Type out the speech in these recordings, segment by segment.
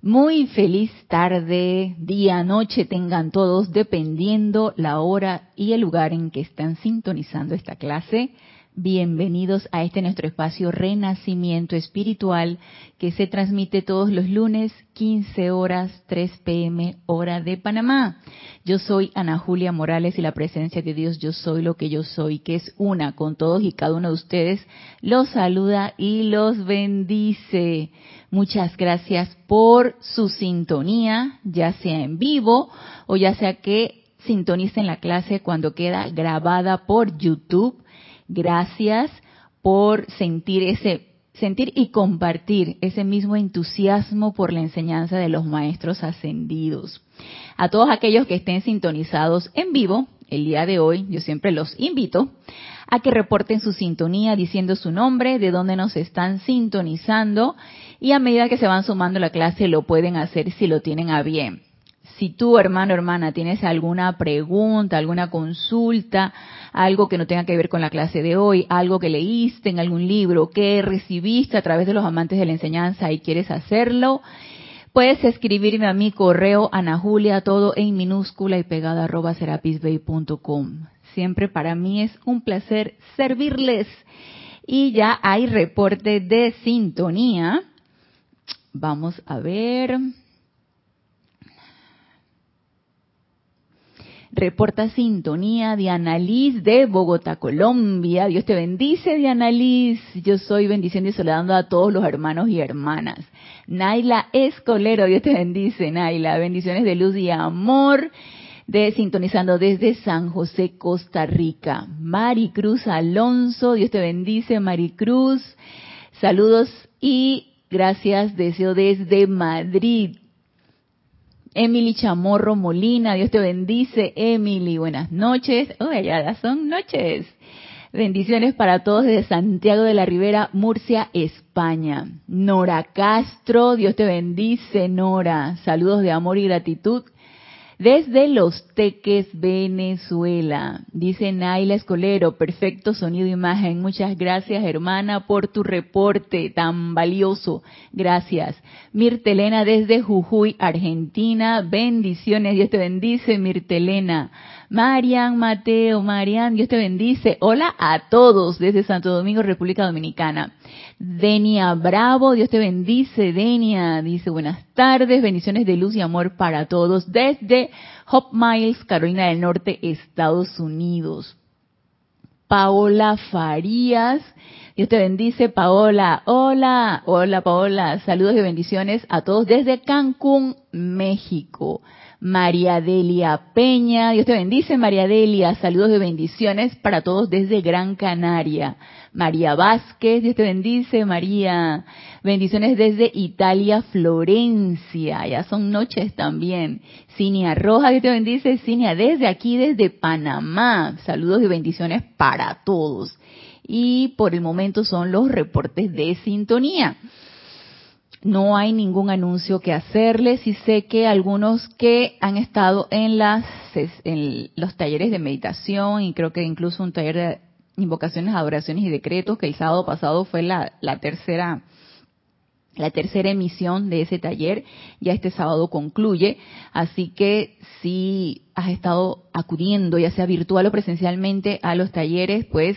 Muy feliz tarde, día, noche tengan todos, dependiendo la hora y el lugar en que están sintonizando esta clase. Bienvenidos a este nuestro espacio Renacimiento Espiritual que se transmite todos los lunes 15 horas 3 pm hora de Panamá. Yo soy Ana Julia Morales y la presencia de Dios yo soy lo que yo soy, que es una con todos y cada uno de ustedes, los saluda y los bendice. Muchas gracias por su sintonía, ya sea en vivo o ya sea que sintonicen la clase cuando queda grabada por YouTube Gracias por sentir ese sentir y compartir ese mismo entusiasmo por la enseñanza de los maestros ascendidos. A todos aquellos que estén sintonizados en vivo, el día de hoy, yo siempre los invito a que reporten su sintonía diciendo su nombre, de dónde nos están sintonizando y a medida que se van sumando la clase lo pueden hacer si lo tienen a bien. Si tú, hermano, hermana, tienes alguna pregunta, alguna consulta, algo que no tenga que ver con la clase de hoy, algo que leíste en algún libro, que recibiste a través de los amantes de la enseñanza y quieres hacerlo, puedes escribirme a mi correo Ana Julia, todo en minúscula y pegada arroba serapisbay.com. Siempre para mí es un placer servirles. Y ya hay reporte de sintonía. Vamos a ver. Reporta sintonía Diana Liz de Bogotá, Colombia. Dios te bendice, Diana Liz. Yo soy bendiciendo y saludando a todos los hermanos y hermanas. Naila Escolero, Dios te bendice, Naila. Bendiciones de luz y amor. De sintonizando desde San José, Costa Rica. Maricruz Alonso, Dios te bendice, Maricruz. Saludos y gracias deseo desde Madrid. Emily Chamorro Molina, Dios te bendice, Emily, buenas noches. Oh, ya son noches. Bendiciones para todos desde Santiago de la Ribera, Murcia, España. Nora Castro, Dios te bendice, Nora. Saludos de amor y gratitud desde Los Teques, Venezuela. Dice Naila Escolero, perfecto sonido imagen. Muchas gracias, hermana, por tu reporte tan valioso. Gracias. Mirtelena desde Jujuy, Argentina. Bendiciones. Dios te bendice, Mirtelena. Marian Mateo, Marian, Dios te bendice. Hola a todos desde Santo Domingo, República Dominicana. Denia Bravo, Dios te bendice. Denia dice buenas tardes, bendiciones de luz y amor para todos desde Hop Miles, Carolina del Norte, Estados Unidos. Paola Farías, Dios te bendice, Paola. Hola, hola Paola. Saludos y bendiciones a todos desde Cancún, México. María Delia Peña. Dios te bendice, María Delia. Saludos de bendiciones para todos desde Gran Canaria. María Vázquez, Dios te bendice, María. Bendiciones desde Italia, Florencia. Ya son noches también. Cinia Roja, Dios te bendice, Cinia, desde aquí, desde Panamá. Saludos y bendiciones para todos. Y por el momento son los reportes de sintonía no hay ningún anuncio que hacerles y sé que algunos que han estado en las en los talleres de meditación y creo que incluso un taller de invocaciones, adoraciones y decretos que el sábado pasado fue la, la tercera la tercera emisión de ese taller ya este sábado concluye, así que si has estado acudiendo, ya sea virtual o presencialmente, a los talleres, pues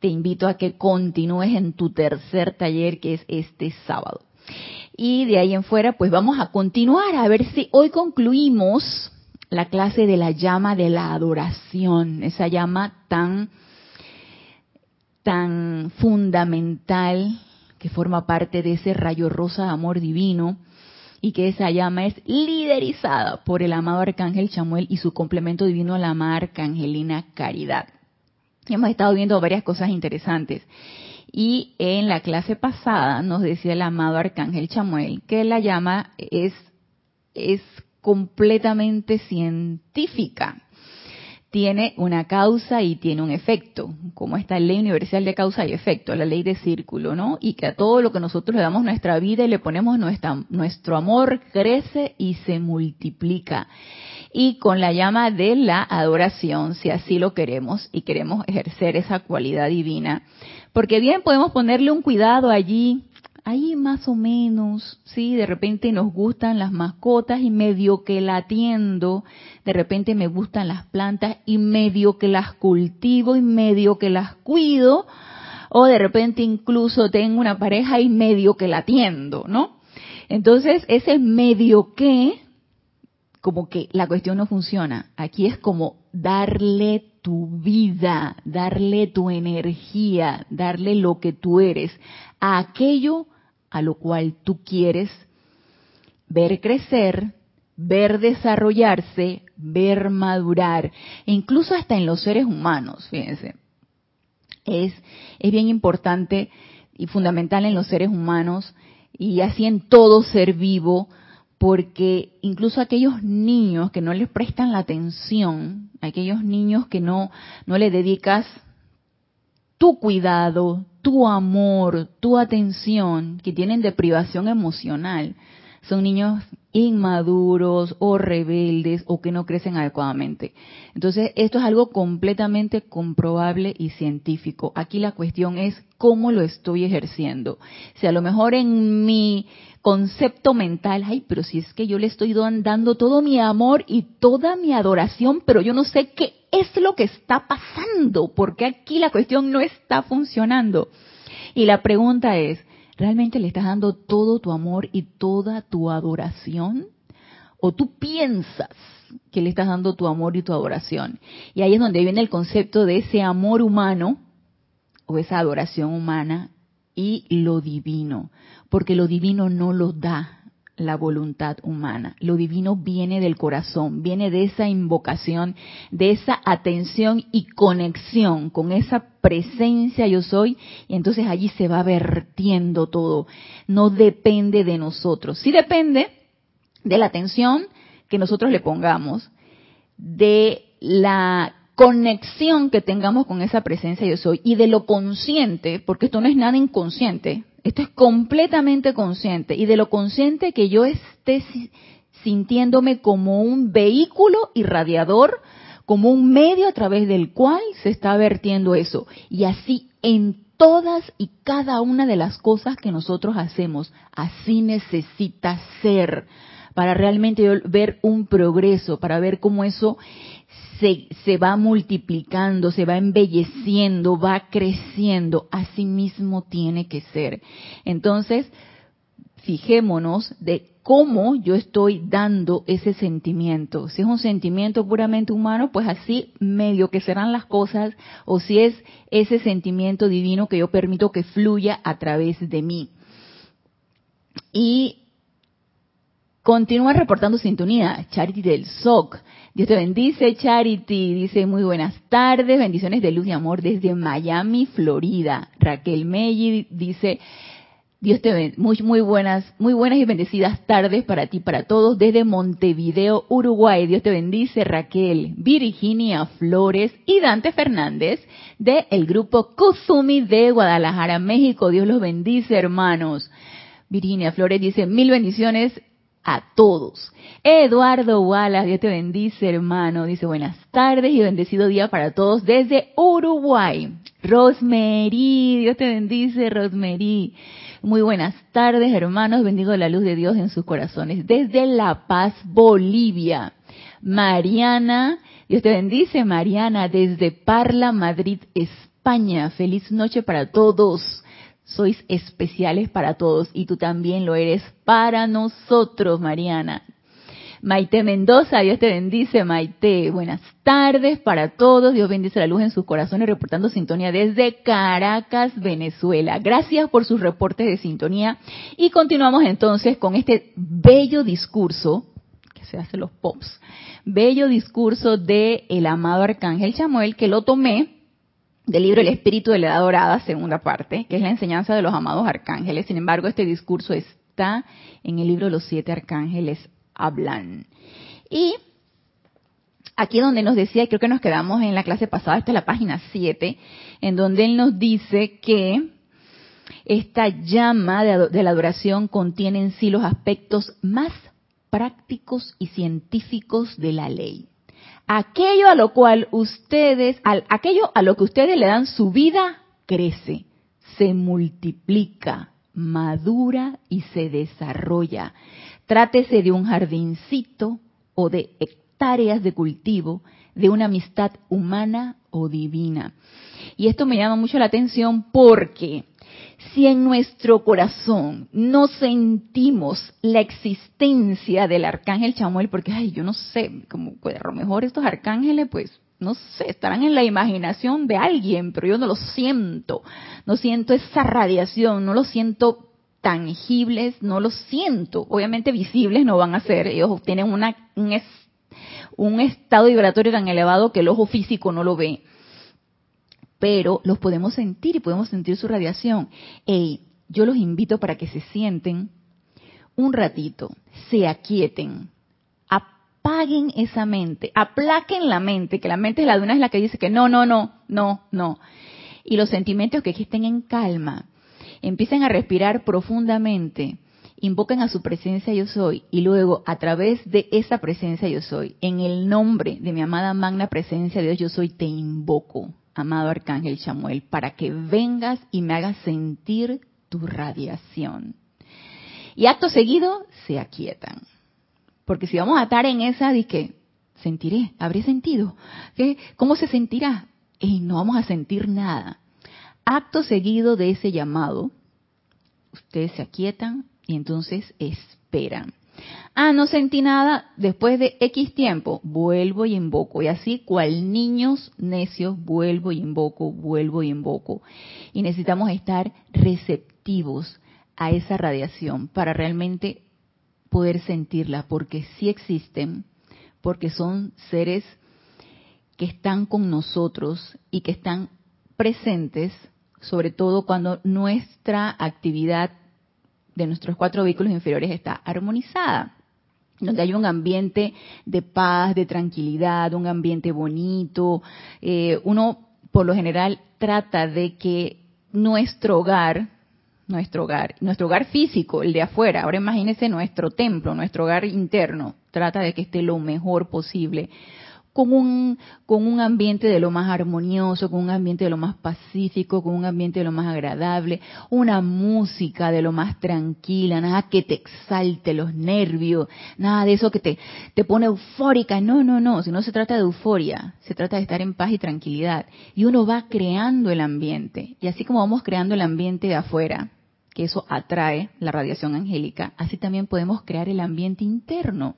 te invito a que continúes en tu tercer taller que es este sábado. Y de ahí en fuera, pues vamos a continuar a ver si hoy concluimos la clase de la llama de la adoración, esa llama tan tan fundamental que forma parte de ese rayo rosa de amor divino y que esa llama es liderizada por el amado arcángel Chamuel y su complemento divino la amada arcangelina Caridad. Hemos estado viendo varias cosas interesantes y en la clase pasada nos decía el amado Arcángel Chamuel que la llama es, es completamente científica. Tiene una causa y tiene un efecto, como esta ley universal de causa y efecto, la ley de círculo, ¿no? Y que a todo lo que nosotros le damos nuestra vida y le ponemos nuestro amor, crece y se multiplica. Y con la llama de la adoración, si así lo queremos y queremos ejercer esa cualidad divina, porque bien podemos ponerle un cuidado allí ahí más o menos, sí, de repente nos gustan las mascotas y medio que la atiendo, de repente me gustan las plantas y medio que las cultivo y medio que las cuido, o de repente incluso tengo una pareja y medio que la atiendo, ¿no? Entonces, ese medio que, como que la cuestión no funciona. Aquí es como darle tu vida, darle tu energía, darle lo que tú eres a aquello a lo cual tú quieres ver crecer, ver desarrollarse, ver madurar, e incluso hasta en los seres humanos, fíjense. Es, es bien importante y fundamental en los seres humanos y así en todo ser vivo, porque incluso aquellos niños que no les prestan la atención, aquellos niños que no, no le dedicas tu cuidado, tu amor, tu atención, que tienen deprivación emocional, son niños inmaduros o rebeldes o que no crecen adecuadamente. Entonces, esto es algo completamente comprobable y científico. Aquí la cuestión es cómo lo estoy ejerciendo. Si a lo mejor en mi concepto mental, ay, pero si es que yo le estoy dando todo mi amor y toda mi adoración, pero yo no sé qué es lo que está pasando, porque aquí la cuestión no está funcionando. Y la pregunta es, ¿realmente le estás dando todo tu amor y toda tu adoración? ¿O tú piensas que le estás dando tu amor y tu adoración? Y ahí es donde viene el concepto de ese amor humano o esa adoración humana y lo divino, porque lo divino no lo da la voluntad humana. Lo divino viene del corazón, viene de esa invocación, de esa atención y conexión con esa presencia yo soy, y entonces allí se va vertiendo todo. No depende de nosotros, sí depende de la atención que nosotros le pongamos, de la conexión que tengamos con esa presencia yo soy y de lo consciente, porque esto no es nada inconsciente, esto es completamente consciente y de lo consciente que yo esté sintiéndome como un vehículo irradiador, como un medio a través del cual se está vertiendo eso. Y así en todas y cada una de las cosas que nosotros hacemos, así necesita ser para realmente ver un progreso, para ver cómo eso se, va multiplicando, se va embelleciendo, va creciendo, así mismo tiene que ser. Entonces, fijémonos de cómo yo estoy dando ese sentimiento. Si es un sentimiento puramente humano, pues así medio que serán las cosas, o si es ese sentimiento divino que yo permito que fluya a través de mí. Y continúa reportando sintonía, Charity del SOC. Dios te bendice, Charity. Dice muy buenas tardes, bendiciones de luz y amor desde Miami, Florida. Raquel Melli dice, Dios te bendice, muy, muy buenas, muy buenas y bendecidas tardes para ti, para todos, desde Montevideo, Uruguay. Dios te bendice, Raquel, Virginia Flores y Dante Fernández de el grupo Kuzumi de Guadalajara, México. Dios los bendice, hermanos. Virginia Flores dice, mil bendiciones a todos. Eduardo Wallace, Dios te bendice, hermano. Dice buenas tardes y bendecido día para todos desde Uruguay. Rosemary, Dios te bendice, Rosemary. Muy buenas tardes, hermanos. Bendigo la luz de Dios en sus corazones desde La Paz, Bolivia. Mariana, Dios te bendice, Mariana, desde Parla, Madrid, España. Feliz noche para todos sois especiales para todos y tú también lo eres para nosotros, Mariana. Maite Mendoza, Dios te bendice, Maite. Buenas tardes para todos. Dios bendice la luz en sus corazones, reportando sintonía desde Caracas, Venezuela. Gracias por sus reportes de sintonía. Y continuamos entonces con este bello discurso, que se hace los pops, bello discurso de el amado Arcángel Chamuel, que lo tomé del libro El Espíritu de la Edad Dorada, segunda parte, que es la enseñanza de los amados arcángeles. Sin embargo, este discurso está en el libro Los Siete Arcángeles Hablan. Y aquí donde nos decía, y creo que nos quedamos en la clase pasada, esta es la página 7, en donde él nos dice que esta llama de la adoración contiene en sí los aspectos más prácticos y científicos de la ley aquello a lo cual ustedes, aquello a lo que ustedes le dan su vida, crece, se multiplica, madura y se desarrolla. Trátese de un jardincito o de hectáreas de cultivo, de una amistad humana o divina. Y esto me llama mucho la atención porque si en nuestro corazón no sentimos la existencia del arcángel Chamuel, porque, ay, yo no sé, como pues, a lo mejor estos arcángeles, pues, no sé, estarán en la imaginación de alguien, pero yo no lo siento, no siento esa radiación, no lo siento tangibles, no lo siento. Obviamente visibles no van a ser, ellos tienen una, un, un estado vibratorio tan elevado que el ojo físico no lo ve pero los podemos sentir y podemos sentir su radiación. Y yo los invito para que se sienten un ratito, se aquieten, apaguen esa mente, aplaquen la mente, que la mente es la de una es la que dice que no, no, no, no, no. Y los sentimientos que estén en calma, empiecen a respirar profundamente, invoquen a su presencia yo soy y luego a través de esa presencia yo soy, en el nombre de mi amada magna presencia de Dios yo soy, te invoco amado Arcángel Chamuel, para que vengas y me hagas sentir tu radiación. Y acto seguido se aquietan. Porque si vamos a estar en esa que sentiré, habré sentido, ¿qué? ¿cómo se sentirá? Y no vamos a sentir nada. Acto seguido de ese llamado, ustedes se aquietan y entonces esperan. Ah, no sentí nada, después de X tiempo, vuelvo y invoco. Y así, cual niños necios, vuelvo y invoco, vuelvo y invoco. Y necesitamos estar receptivos a esa radiación para realmente poder sentirla, porque sí existen, porque son seres que están con nosotros y que están presentes, sobre todo cuando nuestra actividad de nuestros cuatro vehículos inferiores está armonizada, donde hay un ambiente de paz, de tranquilidad, un ambiente bonito. Eh, uno, por lo general, trata de que nuestro hogar, nuestro hogar, nuestro hogar físico, el de afuera, ahora imagínense nuestro templo, nuestro hogar interno, trata de que esté lo mejor posible con un, con un ambiente de lo más armonioso, con un ambiente de lo más pacífico, con un ambiente de lo más agradable, una música de lo más tranquila, nada que te exalte los nervios, nada de eso que te, te pone eufórica. No, no, no, si no se trata de euforia, se trata de estar en paz y tranquilidad. Y uno va creando el ambiente. Y así como vamos creando el ambiente de afuera, que eso atrae la radiación angélica, así también podemos crear el ambiente interno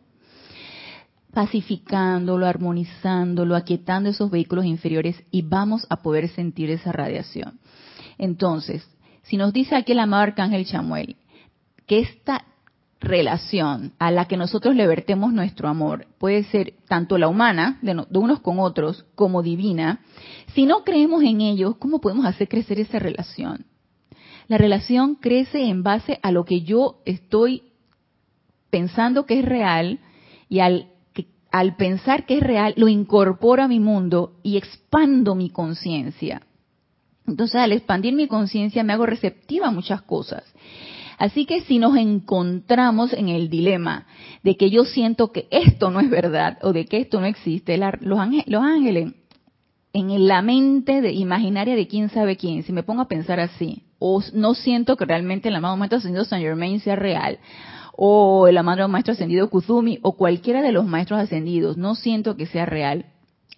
pacificándolo, armonizándolo, aquietando esos vehículos inferiores y vamos a poder sentir esa radiación. Entonces, si nos dice aquí el amado Arcángel Chamuel que esta relación a la que nosotros le vertemos nuestro amor puede ser tanto la humana, de, unos con otros, como divina, si no creemos en ellos, ¿cómo podemos hacer crecer esa relación? La relación crece en base a lo que yo estoy pensando que es real y al al pensar que es real, lo incorporo a mi mundo y expando mi conciencia. Entonces, al expandir mi conciencia, me hago receptiva a muchas cosas. Así que si nos encontramos en el dilema de que yo siento que esto no es verdad o de que esto no existe, los, ángeles, en la mente de, imaginaria de quién sabe quién, si me pongo a pensar así, o no siento que realmente el amado momento ascendido San Germain sea real, o el amado maestro ascendido Kuzumi o cualquiera de los maestros ascendidos, no siento que sea real,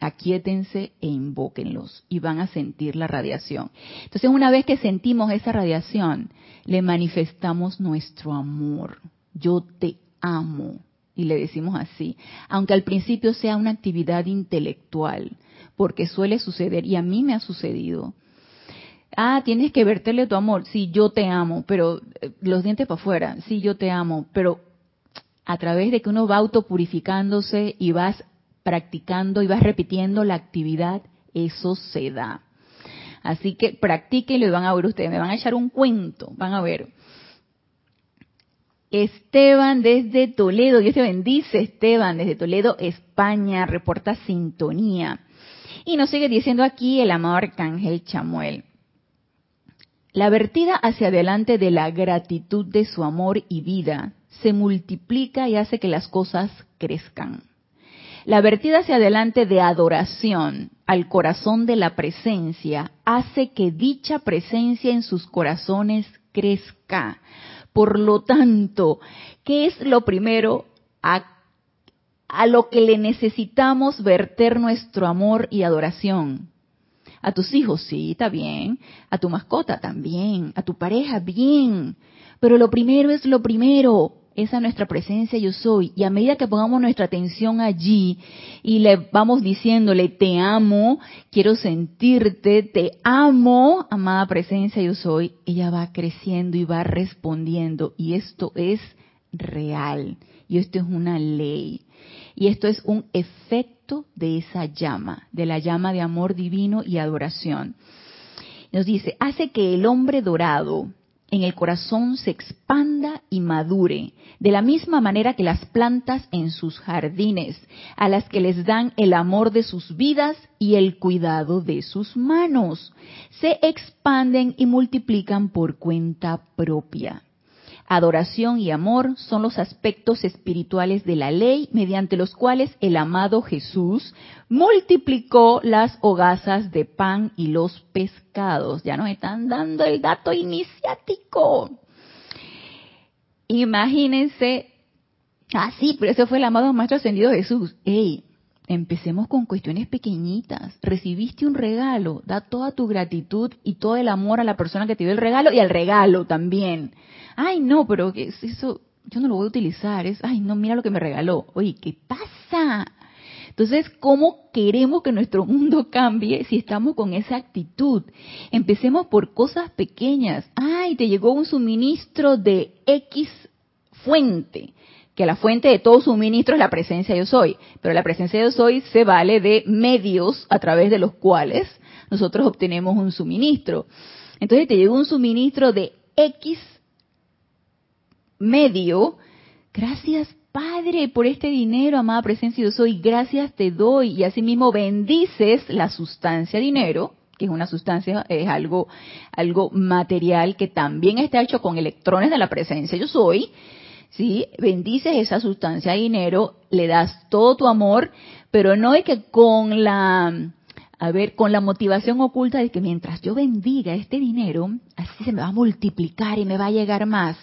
aquietense e invóquenlos y van a sentir la radiación. Entonces, una vez que sentimos esa radiación, le manifestamos nuestro amor. Yo te amo. Y le decimos así, aunque al principio sea una actividad intelectual, porque suele suceder, y a mí me ha sucedido, Ah, tienes que verterle tu amor. Sí, yo te amo, pero eh, los dientes para afuera. Sí, yo te amo, pero a través de que uno va autopurificándose y vas practicando y vas repitiendo la actividad, eso se da. Así que practíquenlo y van a ver ustedes. Me van a echar un cuento, van a ver. Esteban desde Toledo, Dios te bendice, Esteban desde Toledo, España, reporta sintonía. Y nos sigue diciendo aquí el amado arcángel Chamuel. La vertida hacia adelante de la gratitud de su amor y vida se multiplica y hace que las cosas crezcan. La vertida hacia adelante de adoración al corazón de la presencia hace que dicha presencia en sus corazones crezca. Por lo tanto, ¿qué es lo primero a, a lo que le necesitamos verter nuestro amor y adoración? A tus hijos, sí, está bien. A tu mascota también. A tu pareja, bien. Pero lo primero es lo primero. Esa nuestra presencia yo soy. Y a medida que pongamos nuestra atención allí y le vamos diciéndole, te amo, quiero sentirte, te amo, amada presencia yo soy, ella va creciendo y va respondiendo. Y esto es real. Y esto es una ley. Y esto es un efecto de esa llama, de la llama de amor divino y adoración. Nos dice, hace que el hombre dorado en el corazón se expanda y madure, de la misma manera que las plantas en sus jardines, a las que les dan el amor de sus vidas y el cuidado de sus manos, se expanden y multiplican por cuenta propia. Adoración y amor son los aspectos espirituales de la ley mediante los cuales el amado Jesús multiplicó las hogazas de pan y los pescados. Ya nos están dando el dato iniciático. Imagínense, ah sí, pero ese fue el amado Maestro Ascendido Jesús. Ey, empecemos con cuestiones pequeñitas. Recibiste un regalo, da toda tu gratitud y todo el amor a la persona que te dio el regalo y al regalo también ay no, pero eso yo no lo voy a utilizar, es, ay no, mira lo que me regaló, oye, ¿qué pasa? Entonces, ¿cómo queremos que nuestro mundo cambie si estamos con esa actitud? Empecemos por cosas pequeñas. Ay, te llegó un suministro de X fuente, que la fuente de todo suministro es la presencia de yo soy, pero la presencia de yo soy se vale de medios a través de los cuales nosotros obtenemos un suministro. Entonces te llegó un suministro de X medio, gracias Padre por este dinero, amada presencia yo soy, gracias te doy y asimismo bendices la sustancia dinero, que es una sustancia, es algo, algo material que también está hecho con electrones de la presencia yo soy, ¿sí? Bendices esa sustancia dinero, le das todo tu amor, pero no es que con la, a ver, con la motivación oculta de que mientras yo bendiga este dinero, así se me va a multiplicar y me va a llegar más.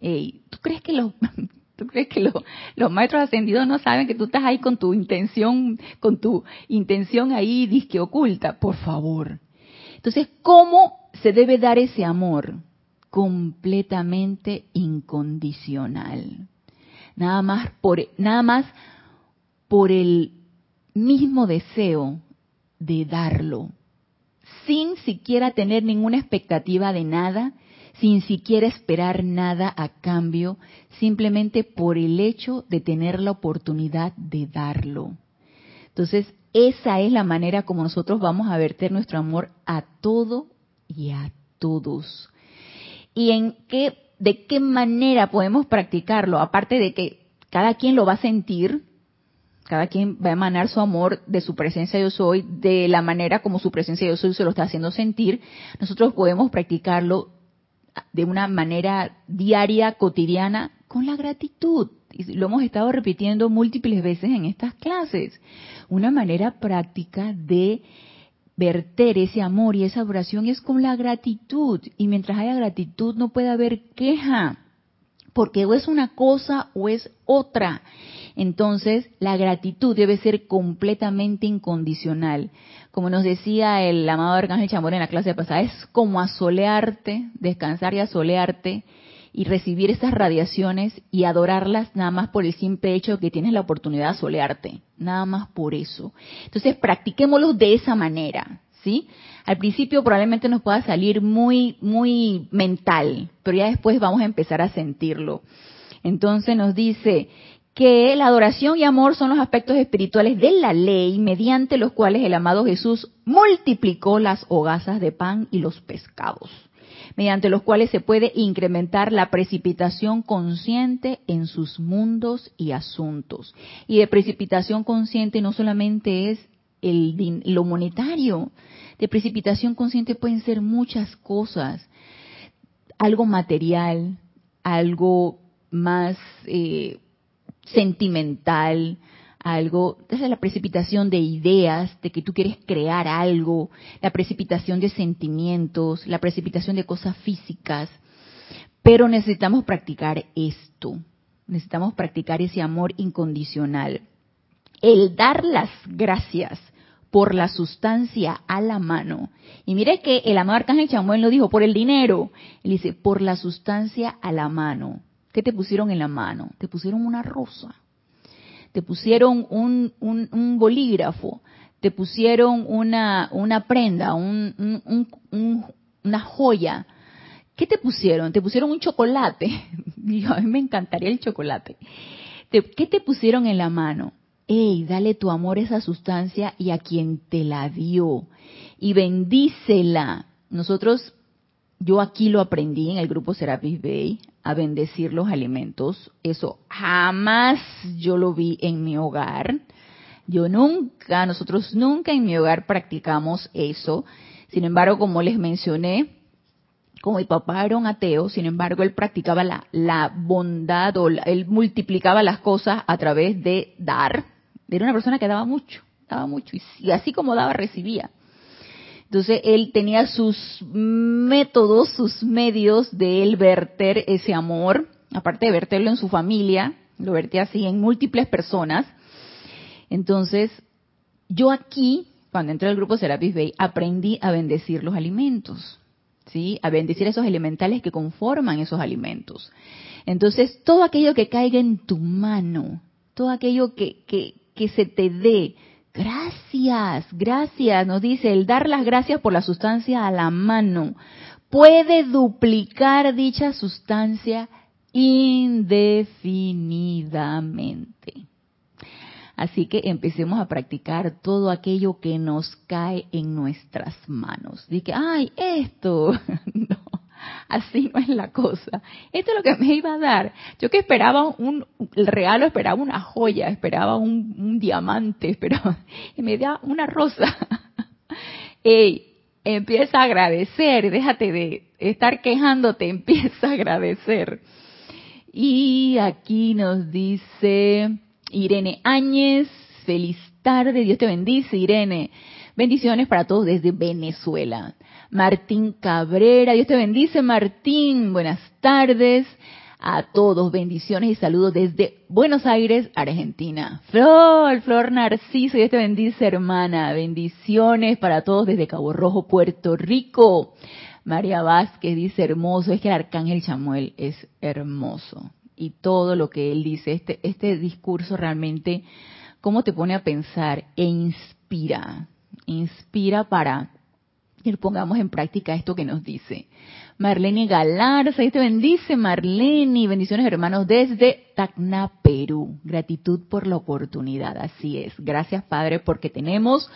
¿Tú crees que los ¿Tú crees que los maestros ascendidos no saben que tú estás ahí con tu intención, con tu intención ahí disque oculta? Por favor. Entonces, ¿cómo se debe dar ese amor? Completamente incondicional. Nada más por, nada más por el mismo deseo de darlo, sin siquiera tener ninguna expectativa de nada, sin siquiera esperar nada a cambio, simplemente por el hecho de tener la oportunidad de darlo. Entonces, esa es la manera como nosotros vamos a verter nuestro amor a todo y a todos. ¿Y en qué, de qué manera podemos practicarlo? Aparte de que cada quien lo va a sentir, cada quien va a emanar su amor de su presencia yo soy, de la manera como su presencia yo soy se lo está haciendo sentir, nosotros podemos practicarlo de una manera diaria, cotidiana, con la gratitud. Y lo hemos estado repitiendo múltiples veces en estas clases. Una manera práctica de verter ese amor y esa oración es con la gratitud. Y mientras haya gratitud no puede haber queja, porque o es una cosa o es otra. Entonces, la gratitud debe ser completamente incondicional. Como nos decía el amado Arcángel Chamor en la clase pasada, es como asolearte, descansar y asolearte y recibir esas radiaciones y adorarlas nada más por el simple hecho de que tienes la oportunidad de asolearte. Nada más por eso. Entonces, practiquémoslo de esa manera. ¿Sí? Al principio probablemente nos pueda salir muy, muy mental, pero ya después vamos a empezar a sentirlo. Entonces nos dice, que la adoración y amor son los aspectos espirituales de la ley mediante los cuales el amado Jesús multiplicó las hogazas de pan y los pescados, mediante los cuales se puede incrementar la precipitación consciente en sus mundos y asuntos. Y de precipitación consciente no solamente es el, lo monetario, de precipitación consciente pueden ser muchas cosas, algo material, algo más eh, sentimental, algo, desde la precipitación de ideas, de que tú quieres crear algo, la precipitación de sentimientos, la precipitación de cosas físicas. Pero necesitamos practicar esto, necesitamos practicar ese amor incondicional. El dar las gracias por la sustancia a la mano. Y mire que el amado Arcángel Chamuel lo dijo, por el dinero. Él dice, por la sustancia a la mano. ¿Qué te pusieron en la mano? Te pusieron una rosa. Te pusieron un, bolígrafo. Te pusieron una, prenda, un, una joya. ¿Qué te pusieron? Te pusieron un chocolate. a mí me encantaría el chocolate. ¿Qué te pusieron en la mano? Ey, dale tu amor a esa sustancia y a quien te la dio. Y bendícela. Nosotros, yo aquí lo aprendí en el grupo Serapis Bay, a bendecir los alimentos. Eso jamás yo lo vi en mi hogar. Yo nunca, nosotros nunca en mi hogar practicamos eso. Sin embargo, como les mencioné, como mi papá era un ateo, sin embargo, él practicaba la, la bondad o él multiplicaba las cosas a través de dar. Era una persona que daba mucho, daba mucho. y así como daba, recibía. Entonces él tenía sus métodos, sus medios de él verter ese amor, aparte de verterlo en su familia, lo vertía así en múltiples personas. Entonces, yo aquí, cuando entré al grupo Serapis Bay, aprendí a bendecir los alimentos, ¿sí? A bendecir esos elementales que conforman esos alimentos. Entonces, todo aquello que caiga en tu mano, todo aquello que, que, que se te dé, Gracias, gracias, nos dice, el dar las gracias por la sustancia a la mano puede duplicar dicha sustancia indefinidamente. Así que empecemos a practicar todo aquello que nos cae en nuestras manos. Dice, ay, esto, no, así no es la cosa. Esto es lo que me iba a dar. Yo que esperaba un, el regalo esperaba una joya, esperaba un, diamante, esperaba, y me da una rosa. Ey, empieza a agradecer, déjate de estar quejándote, empieza a agradecer. Y aquí nos dice Irene Áñez, feliz tarde, Dios te bendice, Irene. Bendiciones para todos desde Venezuela. Martín Cabrera, Dios te bendice, Martín. Buenas tardes a todos. Bendiciones y saludos desde Buenos Aires, Argentina. Flor, Flor Narciso, Dios te bendice, hermana. Bendiciones para todos desde Cabo Rojo, Puerto Rico. María Vázquez dice hermoso, es que el arcángel Chamuel es hermoso. Y todo lo que él dice, este, este discurso realmente, cómo te pone a pensar e inspira inspira para que pongamos en práctica esto que nos dice. Marlene Galarza, y te bendice Marlene, bendiciones hermanos desde Tacna, Perú. Gratitud por la oportunidad, así es. Gracias Padre porque tenemos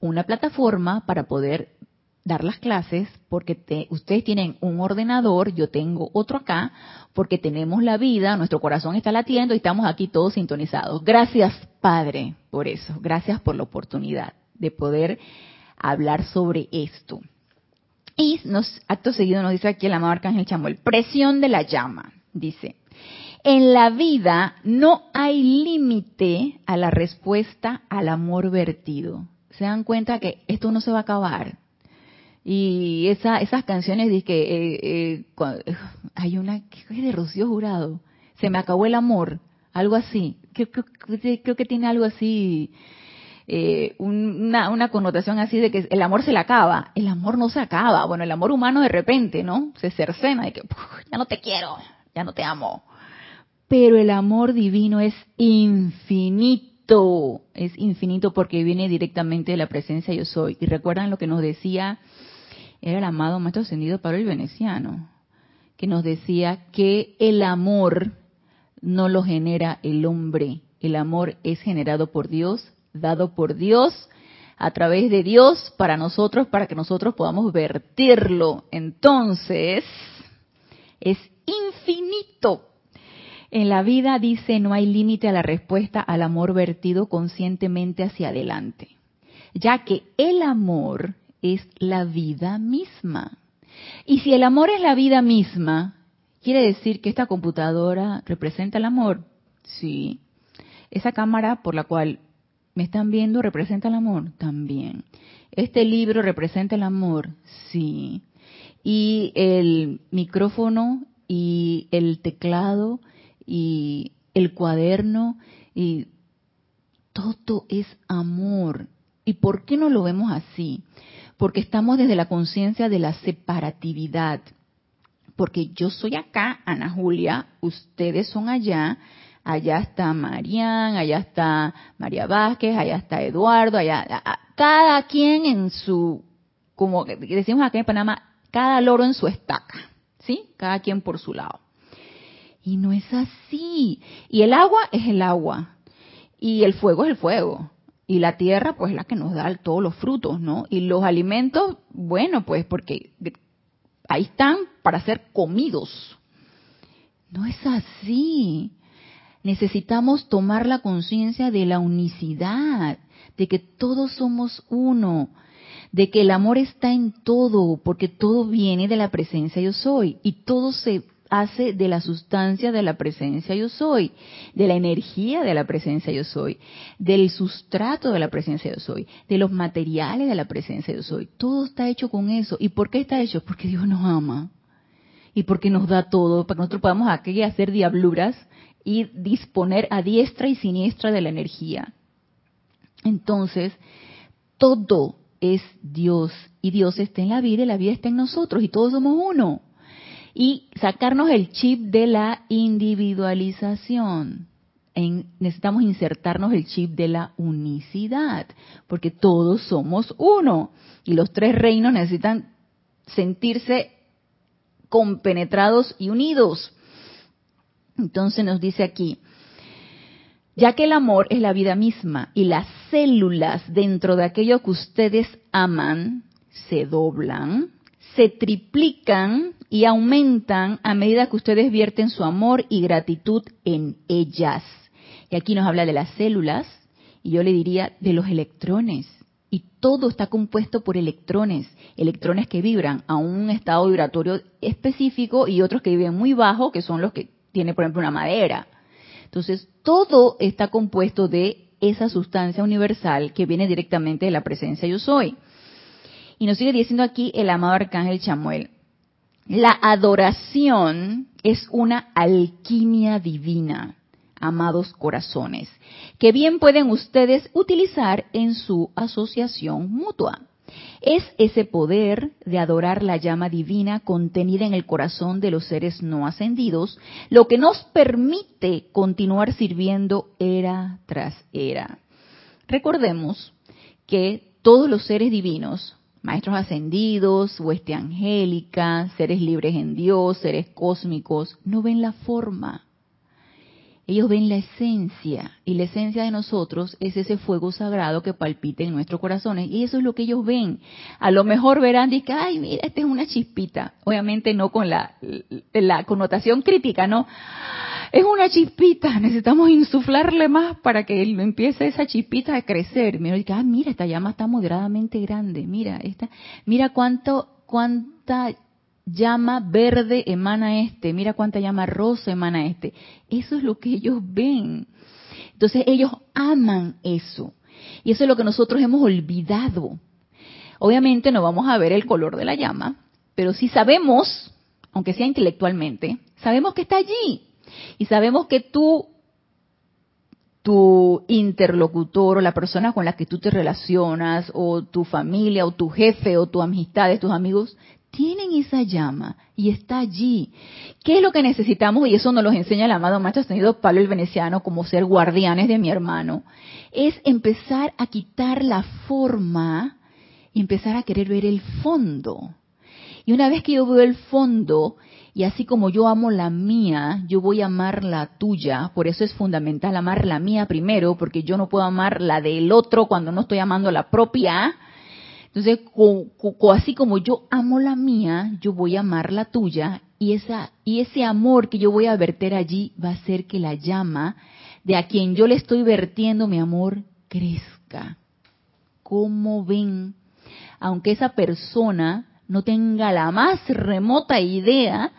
una plataforma para poder dar las clases, porque ustedes tienen un ordenador, yo tengo otro acá, porque tenemos la vida, nuestro corazón está latiendo y estamos aquí todos sintonizados. Gracias Padre por eso, gracias por la oportunidad de poder hablar sobre esto. Y nos, acto seguido nos dice aquí el amado Arcángel Chamuel, presión de la llama, dice, en la vida no hay límite a la respuesta al amor vertido. Se dan cuenta que esto no se va a acabar. Y esa, esas canciones de que eh, eh, hay una que es de Rocío Jurado, se me acabó el amor, algo así. creo que tiene algo así eh, una, una connotación así de que el amor se le acaba. El amor no se acaba. Bueno, el amor humano de repente, ¿no? Se cercena de que ya no te quiero, ya no te amo. Pero el amor divino es infinito, es infinito porque viene directamente de la presencia yo soy. Y recuerdan lo que nos decía, era el amado Maestro Ascendido Pablo el Veneciano, que nos decía que el amor no lo genera el hombre, el amor es generado por Dios dado por Dios, a través de Dios, para nosotros, para que nosotros podamos vertirlo. Entonces, es infinito. En la vida dice no hay límite a la respuesta al amor vertido conscientemente hacia adelante, ya que el amor es la vida misma. Y si el amor es la vida misma, ¿quiere decir que esta computadora representa el amor? Sí. Esa cámara por la cual ¿Me están viendo? ¿Representa el amor? También. ¿Este libro representa el amor? Sí. Y el micrófono y el teclado y el cuaderno y todo es amor. ¿Y por qué no lo vemos así? Porque estamos desde la conciencia de la separatividad. Porque yo soy acá, Ana Julia, ustedes son allá, allá está Marian, allá está María Vázquez, allá está Eduardo, allá, cada quien en su, como decimos acá en Panamá, cada loro en su estaca, ¿sí? Cada quien por su lado. Y no es así. Y el agua es el agua. Y el fuego es el fuego. Y la tierra, pues, es la que nos da todos los frutos, ¿no? Y los alimentos, bueno, pues, porque ahí están para ser comidos. No es así. Necesitamos tomar la conciencia de la unicidad, de que todos somos uno, de que el amor está en todo, porque todo viene de la presencia yo soy y todo se hace de la sustancia de la presencia yo soy, de la energía de la presencia yo soy, del sustrato de la presencia yo soy, de los materiales de la presencia yo soy. Todo está hecho con eso. ¿Y por qué está hecho? Porque Dios nos ama y porque nos da todo, para que nosotros podamos aquí hacer diabluras y disponer a diestra y siniestra de la energía. Entonces, todo es Dios y Dios está en la vida y la vida está en nosotros y todos somos uno. Y sacarnos el chip de la individualización. necesitamos insertarnos el chip de la unicidad, porque todos somos uno y los tres reinos necesitan sentirse compenetrados y unidos. Entonces nos dice aquí, ya que el amor es la vida misma y las células dentro de aquello que ustedes aman se doblan, se triplican y aumentan a medida que ustedes vierten su amor y gratitud en ellas. Y aquí nos habla de las células y yo le diría de los electrones. Y todo está compuesto por electrones, electrones que vibran a un estado vibratorio específico y otros que viven muy bajo, que son los que tiene, por ejemplo, una madera. Entonces, todo está compuesto de esa sustancia universal que viene directamente de la presencia yo soy. Y nos sigue diciendo aquí el amado arcángel Chamuel. La adoración es una alquimia divina, amados corazones, que bien pueden ustedes utilizar en su asociación mutua. Es ese poder de adorar la llama divina contenida en el corazón de los seres no ascendidos lo que nos permite continuar sirviendo era tras era. Recordemos que todos los seres divinos, maestros ascendidos, hueste angélica, seres libres en Dios, seres cósmicos, no ven la forma, ellos ven la esencia y la esencia de nosotros es ese fuego sagrado que palpita en nuestros corazones y eso es lo que ellos ven. A lo mejor verán y que, ay, mira, esta es una chispita. Obviamente no con la, la connotación crítica, ¿no? Es una chispita, necesitamos insuflarle más para que empiece esa chispita a crecer. Mira, ah, mira, esta llama está moderadamente grande, mira, esta, mira cuánto, cuánta llama verde emana este, mira cuánta llama rosa emana este. Eso es lo que ellos ven. Entonces ellos aman eso. Y eso es lo que nosotros hemos olvidado. Obviamente no vamos a ver el color de la llama, pero sí sabemos, aunque sea intelectualmente, sabemos que está allí. Y sabemos que tú, tu interlocutor o la persona con la que tú te relacionas, o tu familia, o tu jefe, o tu amistades, tus amigos, tienen esa llama y está allí. ¿Qué es lo que necesitamos? Y eso nos lo enseña el amado Maestro Ascendido Pablo el Veneciano como ser guardianes de mi hermano. Es empezar a quitar la forma y empezar a querer ver el fondo. Y una vez que yo veo el fondo, y así como yo amo la mía, yo voy a amar la tuya. Por eso es fundamental amar la mía primero, porque yo no puedo amar la del otro cuando no estoy amando la propia entonces, así como yo amo la mía, yo voy a amar la tuya y, esa, y ese amor que yo voy a verter allí va a hacer que la llama de a quien yo le estoy vertiendo mi amor crezca. ¿Cómo ven? Aunque esa persona no tenga la más remota idea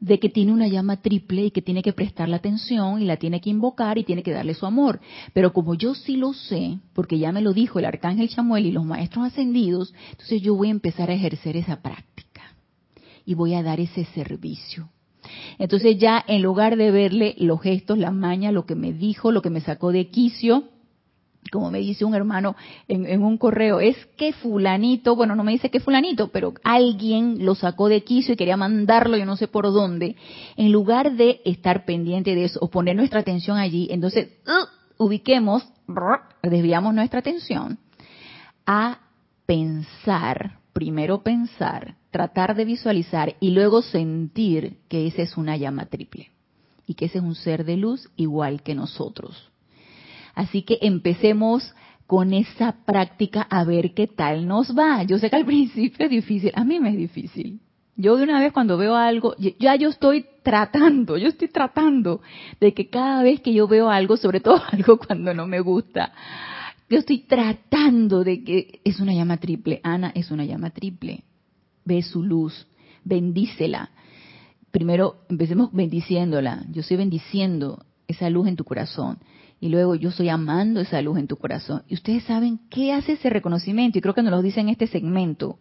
de que tiene una llama triple y que tiene que prestarle atención y la tiene que invocar y tiene que darle su amor. Pero como yo sí lo sé, porque ya me lo dijo el arcángel Chamuel y los maestros ascendidos, entonces yo voy a empezar a ejercer esa práctica y voy a dar ese servicio. Entonces ya en lugar de verle los gestos, la maña, lo que me dijo, lo que me sacó de quicio, como me dice un hermano en, un correo, es que fulanito, bueno, no me dice que fulanito, pero alguien lo sacó de quicio y quería mandarlo, yo no sé por dónde, en lugar de estar pendiente de eso o poner nuestra atención allí, entonces uh, ubiquemos, desviamos nuestra atención a pensar, primero pensar, tratar de visualizar y luego sentir que esa es una llama triple y que ese es un ser de luz igual que nosotros. Así que empecemos con esa práctica a ver qué tal nos va. Yo sé que al principio es difícil, a mí me es difícil. Yo de una vez cuando veo algo, ya yo estoy tratando, yo estoy tratando de que cada vez que yo veo algo, sobre todo algo cuando no me gusta, yo estoy tratando de que es una llama triple. Ana es una llama triple. Ve su luz, bendícela. Primero empecemos bendiciéndola. Yo estoy bendiciendo esa luz en tu corazón. Y luego yo estoy amando esa luz en tu corazón. Y ustedes saben qué hace ese reconocimiento. Y creo que nos lo dice en este segmento.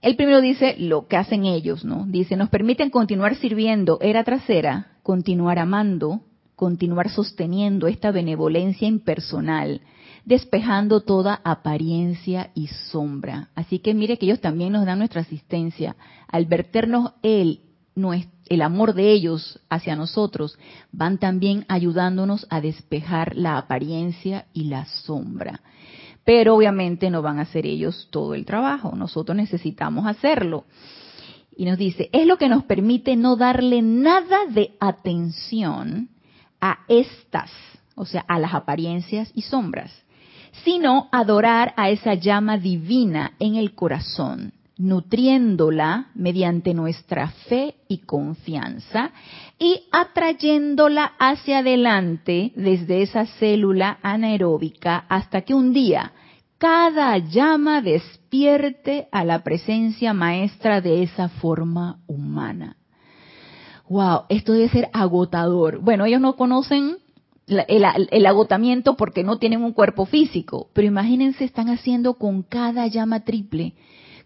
El primero dice lo que hacen ellos, ¿no? Dice, nos permiten continuar sirviendo era trasera, continuar amando, continuar sosteniendo esta benevolencia impersonal, despejando toda apariencia y sombra. Así que mire que ellos también nos dan nuestra asistencia. Al verternos el, amor de ellos hacia nosotros, van también ayudándonos a despejar la apariencia y la sombra. Pero obviamente no van a hacer ellos todo el trabajo, nosotros necesitamos hacerlo. Y nos dice, es lo que nos permite no darle nada de atención a estas, o sea, a las apariencias y sombras, sino adorar a esa llama divina en el corazón, nutriéndola mediante nuestra fe y confianza y atrayéndola hacia adelante desde esa célula anaeróbica hasta que un día cada llama despierte a la presencia maestra de esa forma humana wow, esto debe ser agotador. Bueno, ellos no conocen el, agotamiento porque no tienen un cuerpo físico, pero imagínense, están haciendo con cada llama triple,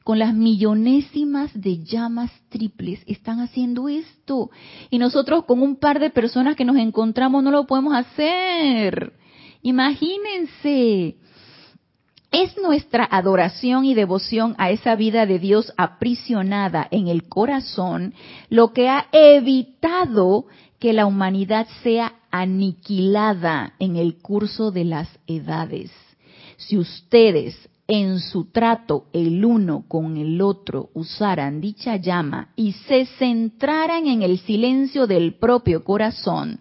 con las millonésimas de llamas triples, están haciendo esto. Y nosotros con un par de personas que nos encontramos no lo podemos hacer. Imagínense. Es nuestra adoración y devoción a esa vida de Dios aprisionada en el corazón lo que ha evitado que la humanidad sea aniquilada en el curso de las edades. Si ustedes en su trato el uno con el otro usaran dicha llama y se centraran en el silencio del propio corazón,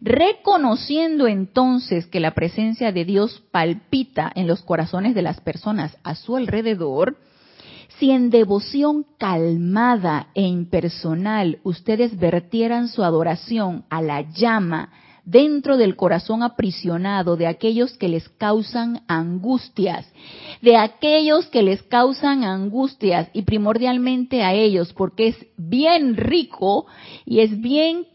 reconociendo entonces que la presencia de Dios palpita en los corazones de las personas a su alrededor, si en devoción calmada e impersonal ustedes vertieran su adoración a la llama dentro del corazón aprisionado de aquellos que les causan angustias, de aquellos que les causan angustias y primordialmente a ellos, porque es bien rico y es bien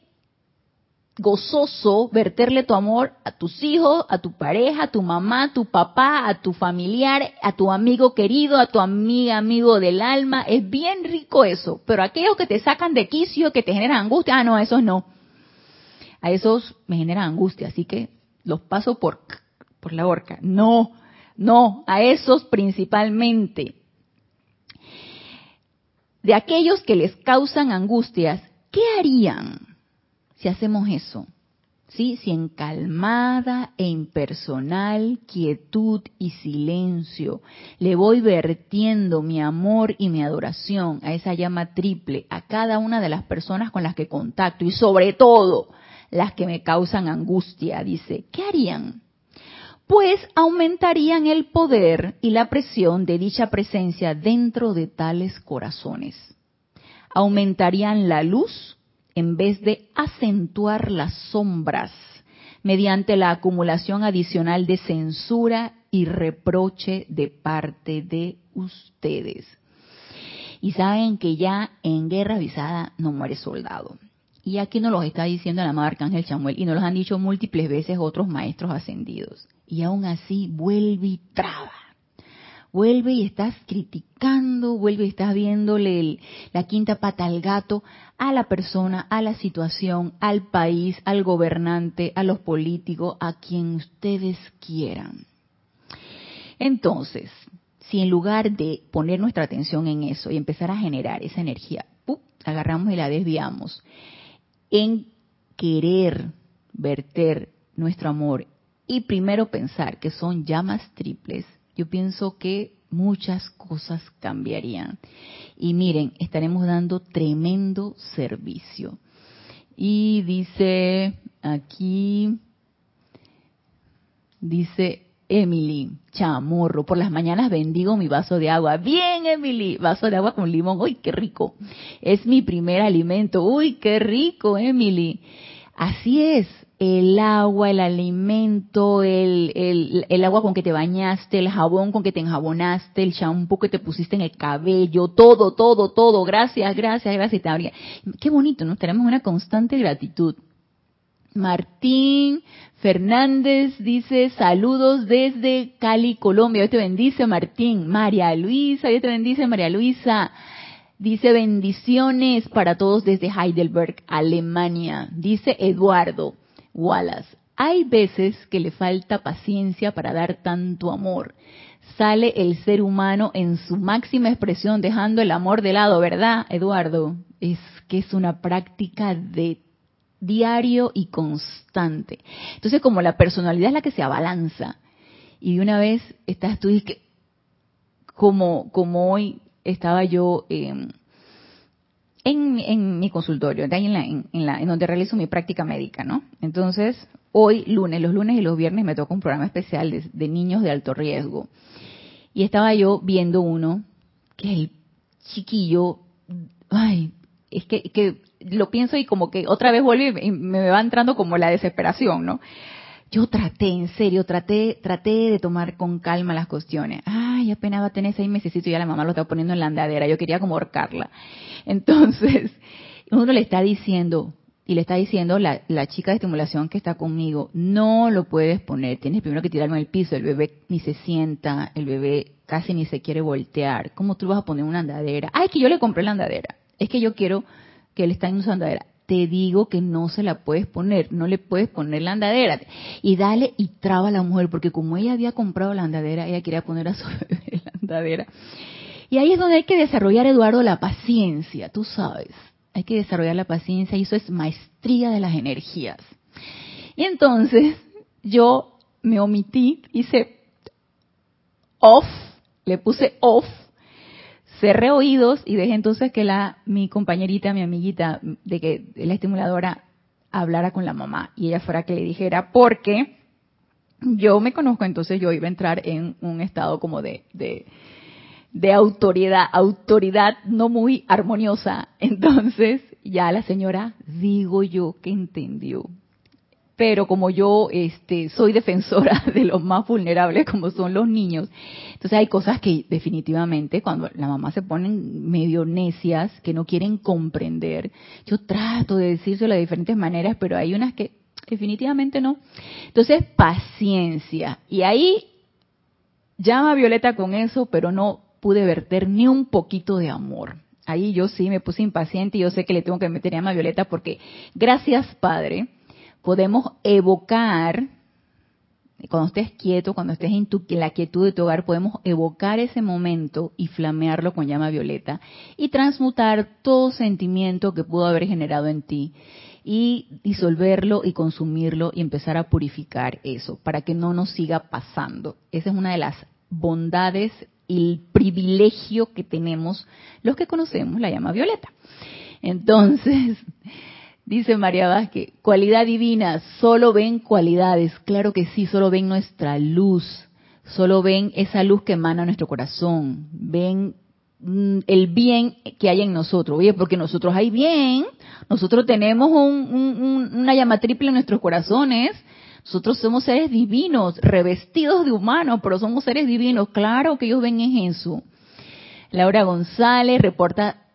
gozoso verterle tu amor a tus hijos, a tu pareja, a tu mamá, a tu papá, a tu familiar, a tu amigo querido, a tu amiga, amigo del alma. Es bien rico eso. Pero aquellos que te sacan de quicio, que te generan angustia, ah, no, esos no. A esos me generan angustia, así que los paso por, por la horca. No, no, a esos principalmente. De aquellos que les causan angustias, ¿qué harían? si hacemos eso, ¿sí? Si en calmada e impersonal quietud y silencio le voy vertiendo mi amor y mi adoración a esa llama triple, a cada una de las personas con las que contacto y sobre todo las que me causan angustia, dice, ¿qué harían? Pues aumentarían el poder y la presión de dicha presencia dentro de tales corazones. Aumentarían la luz en vez de acentuar las sombras mediante la acumulación adicional de censura y reproche de parte de ustedes. Y saben que ya en guerra avisada no muere soldado. Y aquí nos lo está diciendo el amado Arcángel Chamuel y nos lo han dicho múltiples veces otros maestros ascendidos. Y aún así vuelve y traba vuelve y estás criticando, vuelve y estás viéndole la quinta pata al gato a la persona, a la situación, al país, al gobernante, a los políticos, a quien ustedes quieran. Entonces, si en lugar de poner nuestra atención en eso y empezar a generar esa energía, agarramos y la desviamos en querer verter nuestro amor y primero pensar que son llamas triples, yo pienso que muchas cosas cambiarían. Y miren, estaremos dando tremendo servicio. Y dice aquí, dice Emily, chamorro, por las mañanas bendigo mi vaso de agua. Bien, Emily, vaso de agua con limón. Uy, qué rico. Es mi primer alimento. Uy, qué rico, Emily. Así es, el agua, el alimento, el, el, el, agua con que te bañaste, el jabón con que te enjabonaste, el champú que te pusiste en el cabello, todo, todo, todo. Gracias, gracias, gracias. Qué bonito, ¿no? Tenemos una constante gratitud. Martín Fernández dice saludos desde Cali, Colombia. Dios te bendice, Martín. María Luisa, Dios te bendice, María Luisa. Dice bendiciones para todos desde Heidelberg, Alemania. Dice Eduardo Wallace. Hay veces que le falta paciencia para dar tanto amor. Sale el ser humano en su máxima expresión dejando el amor de lado, ¿verdad, Eduardo? Es que es una práctica de diario y constante. Entonces, como la personalidad es la que se abalanza, y de una vez estás tú y que, como, como hoy estaba yo em, en, en, mi consultorio, en, la, en, la, en donde realizo mi práctica médica, ¿no? Entonces, hoy, lunes, los lunes y los viernes me toca un programa especial de, de niños de alto riesgo. Y estaba yo viendo uno que el chiquillo, ay, es que, que lo pienso y como que otra vez vuelve y me va entrando como la desesperación, ¿no? Yo traté, en serio, traté, traté de tomar con calma las cuestiones. Ay, apenas va a tener seis meses y ya la mamá lo estaba poniendo en la andadera. Yo quería como ahorcarla. Entonces, uno le está diciendo, y le está diciendo la, la chica de estimulación que está conmigo, no lo puedes poner, tienes primero que tirarlo en el piso, el bebé ni se sienta, el bebé casi ni se quiere voltear. ¿Cómo tú vas a poner una andadera? Ay, que yo le compré la andadera. Es que yo quiero que él está en su andadera. Te digo que no se la puedes poner, no le puedes poner la andadera. Y dale y traba a la mujer, porque como ella había comprado la andadera, ella quería poner a su bebé la andadera. Y ahí es donde hay que desarrollar, Eduardo, la paciencia, tú sabes. Hay que desarrollar la paciencia y eso es maestría de las energías. Y entonces yo me omití, hice off, le puse off cerré oídos y dejé entonces que la mi compañerita, mi amiguita, de que la estimuladora hablara con la mamá y ella fuera que le dijera porque yo me conozco, entonces yo iba a entrar en un estado como de, de, de autoridad, autoridad no muy armoniosa. Entonces ya la señora, digo yo, que entendió pero como yo este, soy defensora de los más vulnerables como son los niños, entonces hay cosas que definitivamente cuando la mamá se ponen medio necias, que no quieren comprender, yo trato de decírselo de diferentes maneras, pero hay unas que definitivamente no. Entonces, paciencia. Y ahí llama a Violeta con eso, pero no pude verter ni un poquito de amor. Ahí yo sí me puse impaciente y yo sé que le tengo que meter a Violeta porque gracias Padre, podemos evocar, cuando estés quieto, cuando estés en, tu, la quietud de tu hogar, podemos evocar ese momento y flamearlo con llama violeta y transmutar todo sentimiento que pudo haber generado en ti y disolverlo y consumirlo y empezar a purificar eso para que no nos siga pasando. Esa es una de las bondades y el privilegio que tenemos los que conocemos la llama violeta. Entonces, Dice María Vázquez, cualidad divina, solo ven cualidades, claro que sí, solo ven nuestra luz, solo ven esa luz que emana nuestro corazón, ven mm, el bien que hay en nosotros. Oye, porque nosotros hay bien, nosotros tenemos una llama triple en nuestros corazones, nosotros somos seres divinos, revestidos de humanos, pero somos seres divinos, claro que ellos ven en Jesús. Laura González reporta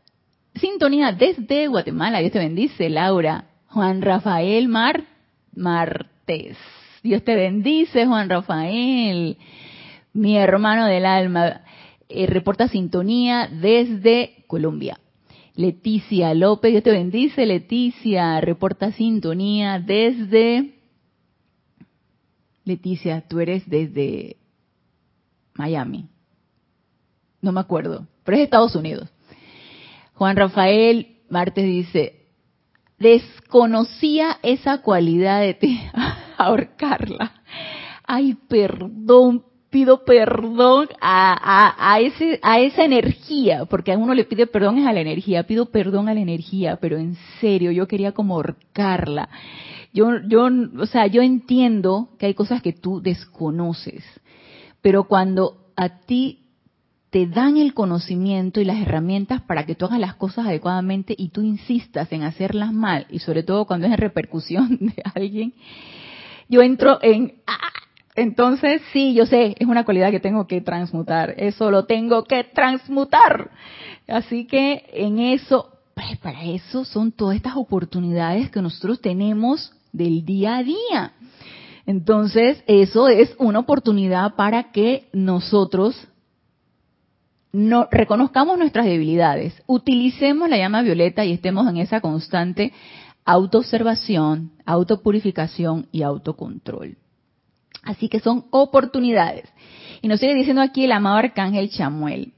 Sintonía desde Guatemala. Dios te bendice, Laura. Juan Rafael Mar Martes. Dios te bendice, Juan Rafael. Mi hermano del alma. eh, reporta sintonía desde Colombia. Leticia López, Dios te bendice, Leticia, reporta sintonía desde... Leticia, tú eres desde Miami. No me acuerdo, pero es Estados Unidos. Juan Rafael Martes dice, desconocía esa cualidad de ti, ahorcarla. Ay, perdón, pido perdón a, ese, a esa energía, porque a uno le pide perdón es a la energía, pido perdón a la energía, pero en serio, yo quería como ahorcarla. Yo, yo, o sea, yo entiendo que hay cosas que tú desconoces, pero cuando a ti te dan el conocimiento y las herramientas para que tú hagas las cosas adecuadamente y tú insistas en hacerlas mal, y sobre todo cuando es en repercusión de alguien, yo entro en, ¡ah! Entonces, sí, yo sé, es una cualidad que tengo que transmutar. Eso lo tengo que transmutar. Así que en eso, pues para eso son todas estas oportunidades que nosotros tenemos del día a día. Entonces, eso es una oportunidad para que nosotros no, reconozcamos nuestras debilidades, utilicemos la llama violeta y estemos en esa constante autoobservación, autopurificación y autocontrol. Así que son oportunidades. Y nos sigue diciendo aquí el amado arcángel Chamuel.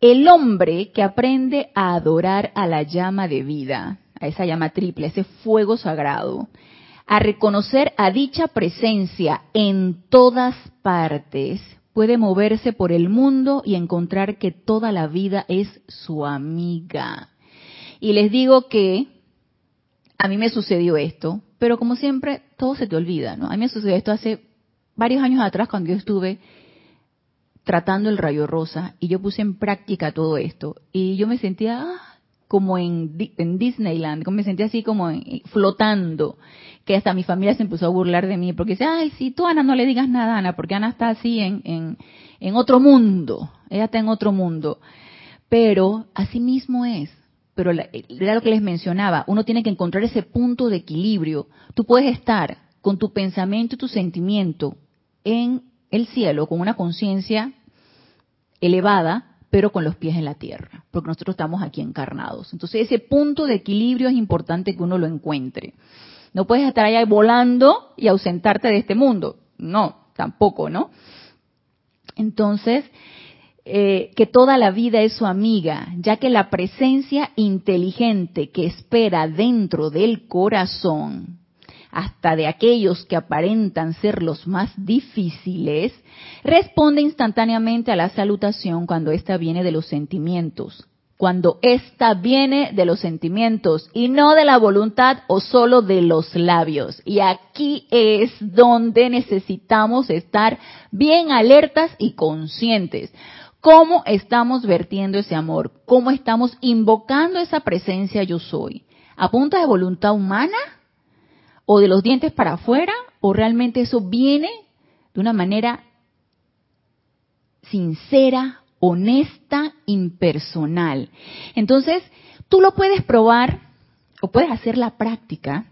El hombre que aprende a adorar a la llama de vida, a esa llama triple, a ese fuego sagrado, a reconocer a dicha presencia en todas partes, puede moverse por el mundo y encontrar que toda la vida es su amiga. Y les digo que a mí me sucedió esto, pero como siempre, todo se te olvida, ¿no? A mí me sucedió esto hace varios años atrás cuando yo estuve tratando el rayo rosa y yo puse en práctica todo esto y yo me sentía ah, como en, Disneyland, como me sentía así como flotando, que hasta mi familia se empezó a burlar de mí porque dice, ay, si tú Ana no le digas nada Ana, porque Ana está así en, en, en otro mundo, ella está en otro mundo, pero así mismo es pero era lo que les mencionaba, uno tiene que encontrar ese punto de equilibrio. Tú puedes estar con tu pensamiento y tu sentimiento en el cielo, con una conciencia elevada, pero con los pies en la tierra, porque nosotros estamos aquí encarnados. Entonces ese punto de equilibrio es importante que uno lo encuentre. No puedes estar allá volando y ausentarte de este mundo. No, tampoco, ¿no? Entonces, eh, que toda la vida es su amiga, ya que la presencia inteligente que espera dentro del corazón, hasta de aquellos que aparentan ser los más difíciles, responde instantáneamente a la salutación cuando ésta viene de los sentimientos, cuando ésta viene de los sentimientos y no de la voluntad o solo de los labios. Y aquí es donde necesitamos estar bien alertas y conscientes ¿Cómo estamos vertiendo ese amor? ¿Cómo estamos invocando esa presencia yo soy? ¿A punta de voluntad humana? ¿O de los dientes para afuera? ¿O realmente eso viene de una manera sincera, honesta, impersonal? Entonces, tú lo puedes probar o puedes hacer la práctica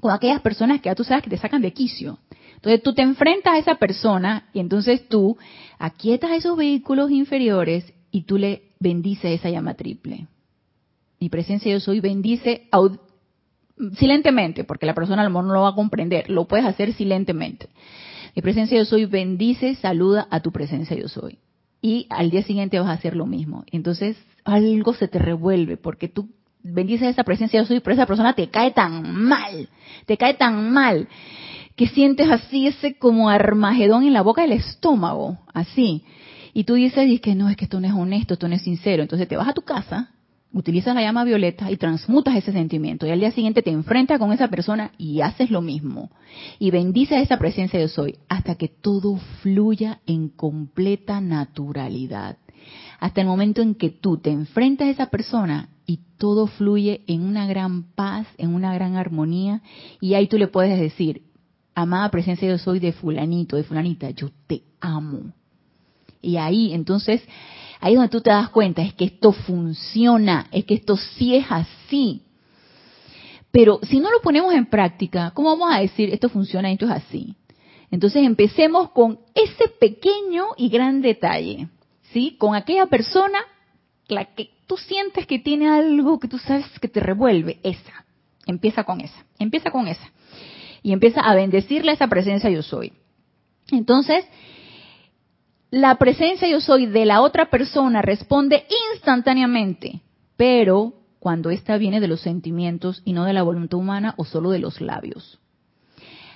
con aquellas personas que ya tú sabes que te sacan de quicio. Entonces tú te enfrentas a esa persona y entonces tú aquietas esos vehículos inferiores y tú le bendices esa llama triple. Mi presencia yo soy bendice silentemente, porque la persona a lo mejor no lo va a comprender, lo puedes hacer silentemente. Mi presencia yo soy bendice, saluda a tu presencia yo soy. Y al día siguiente vas a hacer lo mismo. Entonces algo se te revuelve porque tú bendices esa presencia yo soy, pero esa persona te cae tan mal, te cae tan mal que sientes así ese como armagedón en la boca del estómago, así. Y tú dices, y que no, es que esto no es honesto, esto no es sincero. Entonces te vas a tu casa, utilizas la llama violeta y transmutas ese sentimiento. Y al día siguiente te enfrentas con esa persona y haces lo mismo. Y bendices esa presencia de soy hasta que todo fluya en completa naturalidad. Hasta el momento en que tú te enfrentas a esa persona y todo fluye en una gran paz, en una gran armonía. Y ahí tú le puedes decir, amada presencia yo soy de fulanito, de fulanita, yo te amo. Y ahí, entonces, ahí es donde tú te das cuenta, es que esto funciona, es que esto sí es así. Pero si no lo ponemos en práctica, ¿cómo vamos a decir esto funciona esto es así? Entonces empecemos con ese pequeño y gran detalle. ¿sí? Con aquella persona, la que tú sientes que tiene algo que tú sabes que te revuelve, esa. Empieza con esa, empieza con esa. Y empieza a bendecirle a esa presencia yo soy. Entonces, la presencia yo soy de la otra persona responde instantáneamente, pero cuando ésta viene de los sentimientos y no de la voluntad humana o solo de los labios.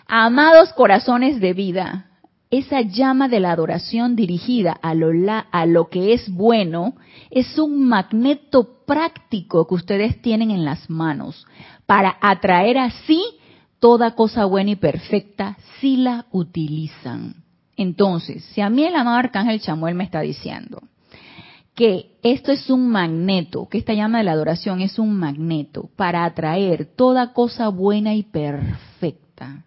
Amados corazones de vida, esa llama de la adoración dirigida a lo, a lo que es bueno es un magneto práctico que ustedes tienen en las manos para atraer así toda cosa buena y perfecta si la utilizan. Entonces, si a mí el amado arcángel Chamuel me está diciendo que esto es un magneto, que esta llama de la adoración es un magneto para atraer toda cosa buena y perfecta,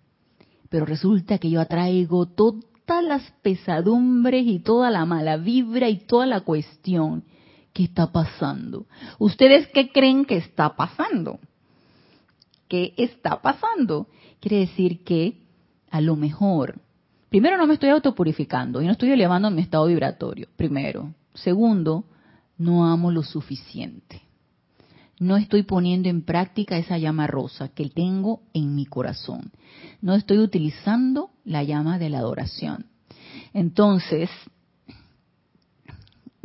pero resulta que yo atraigo todas las pesadumbres y toda la mala vibra y toda la cuestión. ¿Qué está pasando? ¿Ustedes qué creen que está pasando? ¿Qué está pasando? Quiere decir que a lo mejor, primero no me estoy autopurificando y no estoy elevando mi estado vibratorio, primero. Segundo, no amo lo suficiente no estoy poniendo en práctica esa llama rosa que tengo en mi corazón. No estoy utilizando la llama de la adoración. Entonces,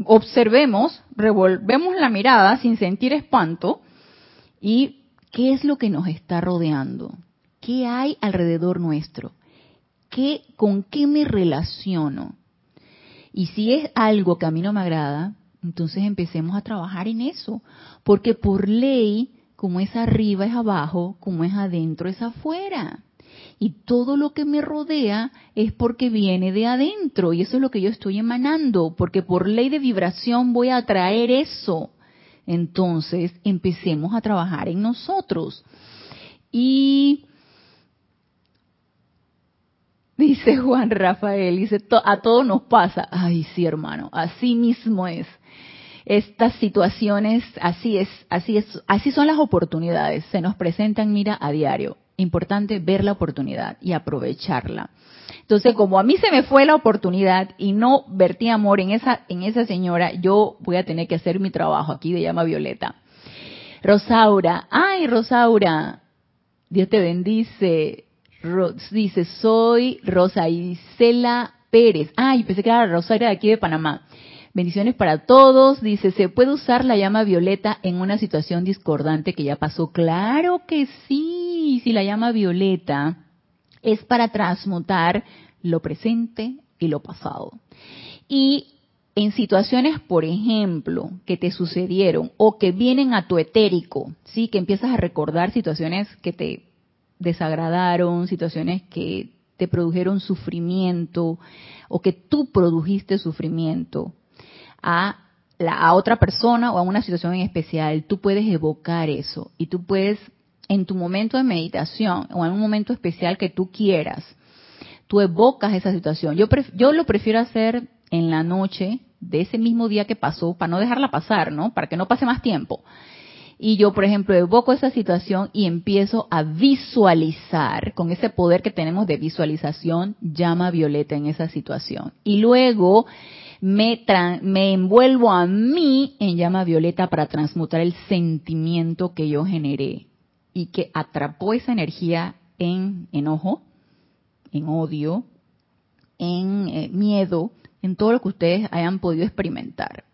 observemos, revolvemos la mirada sin sentir espanto y qué es lo que nos está rodeando, qué hay alrededor nuestro, ¿Qué, con qué me relaciono. Y si es algo que a mí no me agrada, entonces empecemos a trabajar en eso, porque por ley, como es arriba es abajo, como es adentro es afuera. Y todo lo que me rodea es porque viene de adentro y eso es lo que yo estoy emanando, porque por ley de vibración voy a atraer eso. Entonces, empecemos a trabajar en nosotros. Y dice Juan Rafael, dice, a todos nos pasa. Ay, sí, hermano, así mismo es estas situaciones, así es, así es, así son las oportunidades, se nos presentan, mira, a diario. Importante ver la oportunidad y aprovecharla. Entonces, como a mí se me fue la oportunidad y no vertí amor en esa, en esa señora, yo voy a tener que hacer mi trabajo aquí de llama Violeta. Rosaura, ay Rosaura, Dios te bendice. Dice, soy Rosa Isela Pérez. Ay, pensé que era Rosaura de aquí de Panamá. Bendiciones para todos. Dice, ¿se puede usar la llama violeta en una situación discordante que ya pasó? Claro que sí. Si la llama violeta es para transmutar lo presente y lo pasado. Y en situaciones, por ejemplo, que te sucedieron o que vienen a tu etérico, sí, que empiezas a recordar situaciones que te desagradaron, situaciones que te produjeron sufrimiento o que tú produjiste sufrimiento a, la, a otra persona o a una situación en especial, tú puedes evocar eso y tú puedes, en tu momento de meditación o en un momento especial que tú quieras, tú evocas esa situación. Yo, yo lo prefiero hacer en la noche de ese mismo día que pasó, para no dejarla pasar, ¿no? Para que no pase más tiempo. Y yo, por ejemplo, evoco esa situación y empiezo a visualizar, con ese poder que tenemos de visualización, llama violeta en esa situación. Y luego me, envuelvo a mí en llama violeta para transmutar el sentimiento que yo generé y que atrapó esa energía en enojo, en odio, en eh, miedo, en todo lo que ustedes hayan podido experimentar.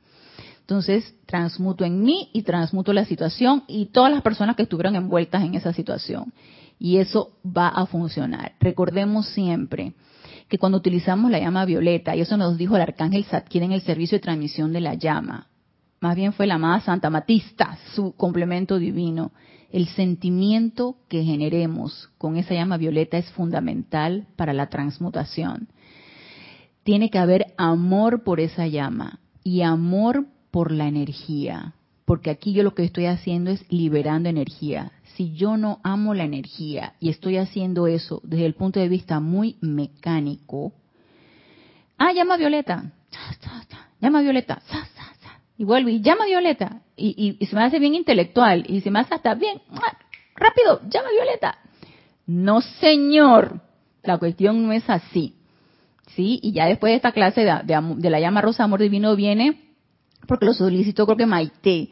Entonces, transmuto en mí y transmuto la situación y todas las personas que estuvieron envueltas en esa situación. Y eso va a funcionar. Recordemos siempre, que cuando utilizamos la llama violeta, y eso nos dijo el arcángel Satkin en el servicio de transmisión de la llama, más bien fue la amada Santa Matista, su complemento divino. El sentimiento que generemos con esa llama violeta es fundamental para la transmutación. Tiene que haber amor por esa llama y amor por la energía, porque aquí yo lo que estoy haciendo es liberando energía si yo no amo la energía y estoy haciendo eso desde el punto de vista muy mecánico, ah, llama Violeta, llama Violeta, y vuelve y llama Violeta, y, se me hace bien intelectual, y se me hace hasta bien, rápido, llama Violeta. No, señor, la cuestión no es así. ¿sí? Y ya después de esta clase de, la llama rosa amor divino viene, porque lo solicitó creo que Maite.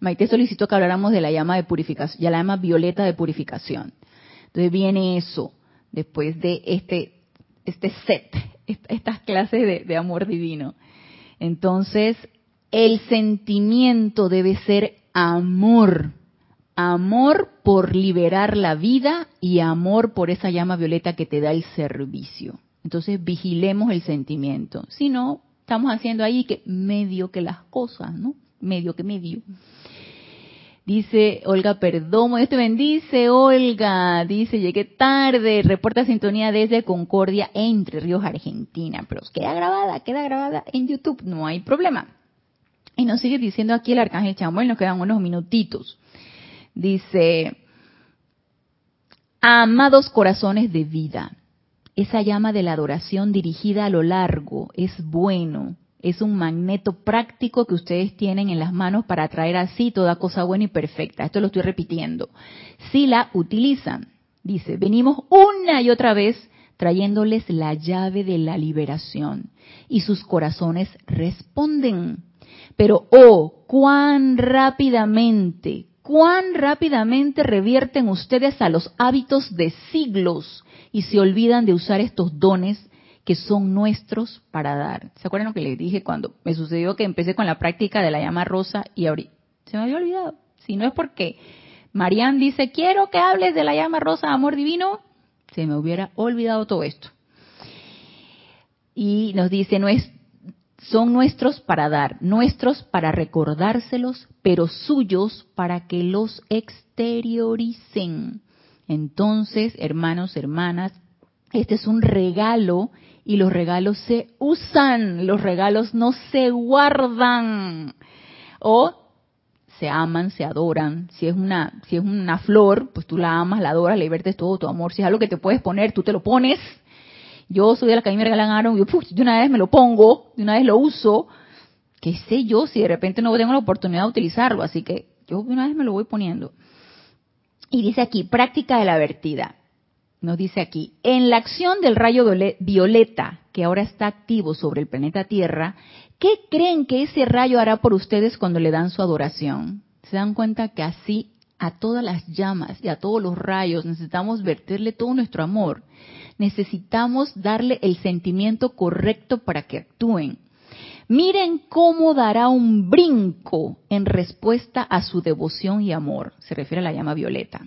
Maite solicitó que habláramos de la llama de purificación, ya la llama violeta de purificación. Entonces viene eso, después de este, este set, estas clases de amor divino. Entonces, el sentimiento debe ser amor. Amor por liberar la vida y amor por esa llama violeta que te da el servicio. Entonces vigilemos el sentimiento. Si no, estamos haciendo ahí que medio que las cosas, ¿no? Medio que medio. Dice Olga Perdomo, Dios te bendice, Olga. Dice, llegué tarde, reporta sintonía desde Concordia, Entre Ríos, Argentina. Pero queda grabada, queda grabada en YouTube, no hay problema. Y nos sigue diciendo aquí el arcángel Chamuel, nos quedan unos minutitos. Dice, amados corazones de vida, esa llama de la adoración dirigida a lo largo es bueno, es un magneto práctico que ustedes tienen en las manos para atraer así toda cosa buena y perfecta. Esto lo estoy repitiendo. Si la utilizan, dice, venimos una y otra vez trayéndoles la llave de la liberación y sus corazones responden. Pero, oh, cuán rápidamente, cuán rápidamente revierten ustedes a los hábitos de siglos y se olvidan de usar estos dones que son nuestros para dar. ¿Se acuerdan lo que les dije cuando me sucedió que empecé con la práctica de la llama rosa y ahorita se me había olvidado? Si no es porque Marianne dice, quiero que hables de la llama rosa, amor divino, se me hubiera olvidado todo esto. Y nos dice, no es, son nuestros para dar, nuestros para recordárselos, pero suyos para que los exterioricen. Entonces, hermanos, hermanas, este es un regalo y los regalos se usan, los regalos no se guardan. O se aman, se adoran. Si es una, si es una flor, pues tú la amas, la adoras, le vertes todo tu amor. Si es algo que te puedes poner, tú te lo pones yo soy de la que a mí me regalaron, yo de una vez me lo pongo, de una vez lo uso, qué sé yo si de repente no tengo la oportunidad de utilizarlo, así que yo de una vez me lo voy poniendo. Y dice aquí, práctica de la vertida. Nos dice aquí, en la acción del rayo violeta, que ahora está activo sobre el planeta Tierra, ¿qué creen que ese rayo hará por ustedes cuando le dan su adoración? ¿Se dan cuenta que así a todas las llamas y a todos los rayos necesitamos verterle todo nuestro amor? Necesitamos darle el sentimiento correcto para que actúen. Miren cómo dará un brinco en respuesta a su devoción y amor. Se refiere a la llama violeta.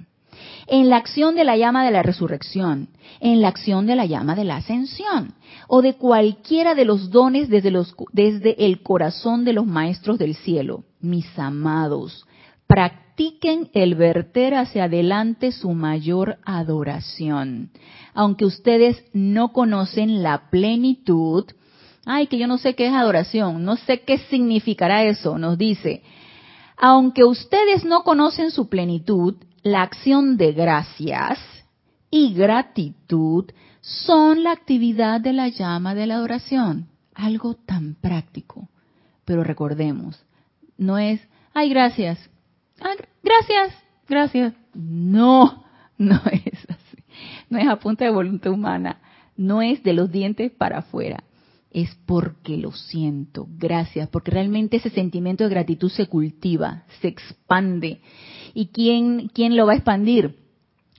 En la acción de la llama de la resurrección, en la acción de la llama de la ascensión, o de cualquiera de los dones desde, el corazón de los maestros del cielo. Mis amados, practiquen el verter hacia adelante su mayor adoración aunque ustedes no conocen la plenitud, ay, que yo no sé qué es adoración, no sé qué significará eso, nos dice, aunque ustedes no conocen su plenitud, la acción de gracias y gratitud son la actividad de la llama de la adoración. Algo tan práctico. Pero recordemos, no es, ay, gracias, ah, gracias, gracias. No, no es no es a punta de voluntad humana, no es de los dientes para afuera, es porque lo siento, gracias, porque realmente ese sentimiento de gratitud se cultiva, se expande. ¿Y quién, quién lo va a expandir?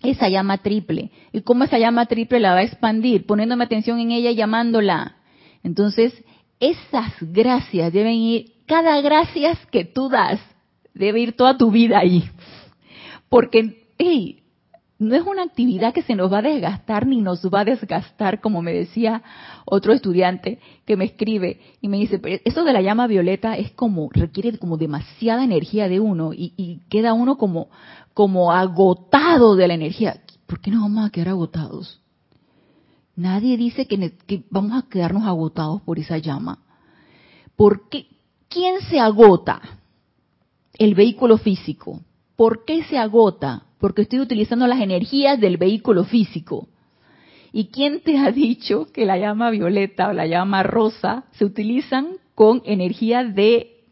Esa llama triple. ¿Y cómo esa llama triple la va a expandir? Poniéndome atención en ella y llamándola. Entonces, esas gracias deben ir, cada gracias que tú das, debe ir toda tu vida ahí. Porque, hey, no es una actividad que se nos va a desgastar ni nos va a desgastar, como me decía otro estudiante que me escribe y me dice, eso de la llama violeta es como, requiere como demasiada energía de uno y, queda uno como, como agotado de la energía. ¿Por qué nos vamos a quedar agotados? Nadie dice que, que vamos a quedarnos agotados por esa llama. ¿Por qué? ¿Quién se agota? El vehículo físico. ¿Por qué se agota? porque estoy utilizando las energías del vehículo físico. ¿Y quién te ha dicho que la llama violeta o la llama rosa se utilizan con energía de,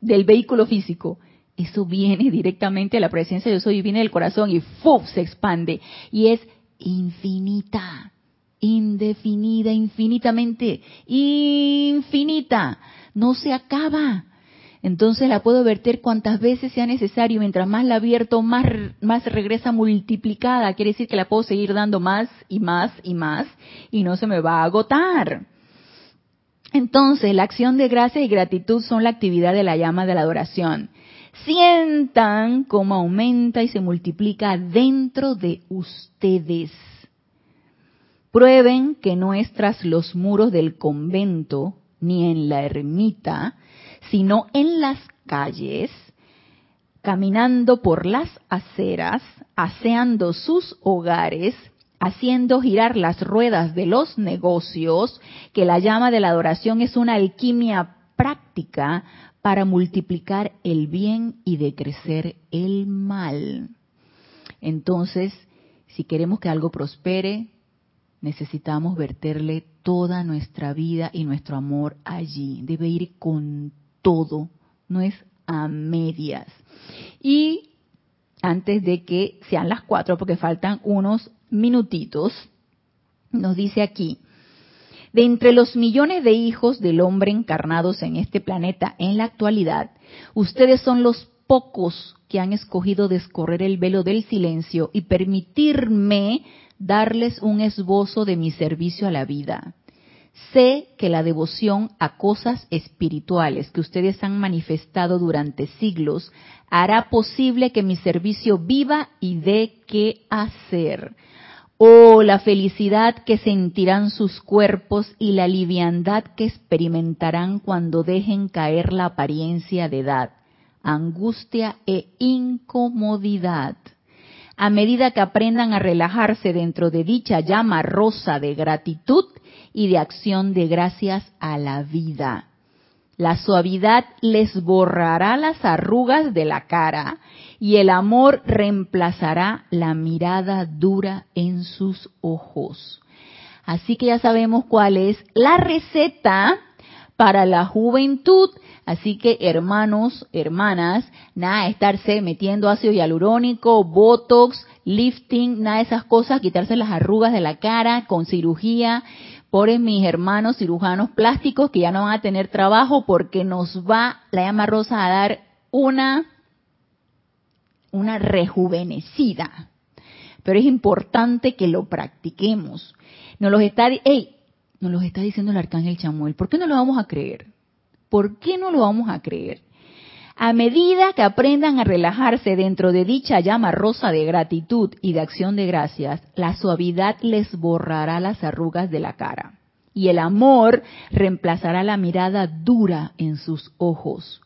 del vehículo físico? Eso viene directamente a la presencia de Dios y viene del corazón y ¡fuf! se expande y es infinita. indefinida, infinitamente, infinita, no se acaba. Entonces la puedo verter cuantas veces sea necesario. Mientras más la vierto, más, más regresa multiplicada. Quiere decir que la puedo seguir dando más y más y más y no se me va a agotar. Entonces, la acción de gracia y gratitud son la actividad de la llama de la adoración. Sientan cómo aumenta y se multiplica dentro de ustedes. Prueben que no es tras los muros del convento ni en la ermita, sino en las calles, caminando por las aceras, aseando sus hogares, haciendo girar las ruedas de los negocios, que la llama de la adoración es una alquimia práctica para multiplicar el bien y decrecer el mal. Entonces, si queremos que algo prospere, necesitamos verterle toda nuestra vida y nuestro amor allí. Debe ir con todo, no es a medias. Y antes de que sean las cuatro, porque faltan unos minutitos, nos dice aquí, de entre los millones de hijos del hombre encarnados en este planeta en la actualidad, ustedes son los pocos que han escogido descorrer el velo del silencio y permitirme darles un esbozo de mi servicio a la vida. Sé que la devoción a cosas espirituales que ustedes han manifestado durante siglos hará posible que mi servicio viva y dé qué hacer. Oh, la felicidad que sentirán sus cuerpos y la liviandad que experimentarán cuando dejen caer la apariencia de edad, angustia e incomodidad. A medida que aprendan a relajarse dentro de dicha llama rosa de gratitud, y de acción de gracias a la vida. La suavidad les borrará las arrugas de la cara y el amor reemplazará la mirada dura en sus ojos. Así que ya sabemos cuál es la receta para la juventud. Así que hermanos, hermanas, nada estarse metiendo ácido hialurónico, botox, lifting, nada de esas cosas, quitarse las arrugas de la cara con cirugía, por mis hermanos cirujanos plásticos que ya no van a tener trabajo porque nos va la llama rosa a dar una una rejuvenecida. Pero es importante que lo practiquemos. Nos los está, hey, nos los está diciendo el arcángel Chamuel. ¿Por qué no lo vamos a creer? ¿Por qué no lo vamos a creer? A medida que aprendan a relajarse dentro de dicha llama rosa de gratitud y de acción de gracias, la suavidad les borrará las arrugas de la cara y el amor reemplazará la mirada dura en sus ojos.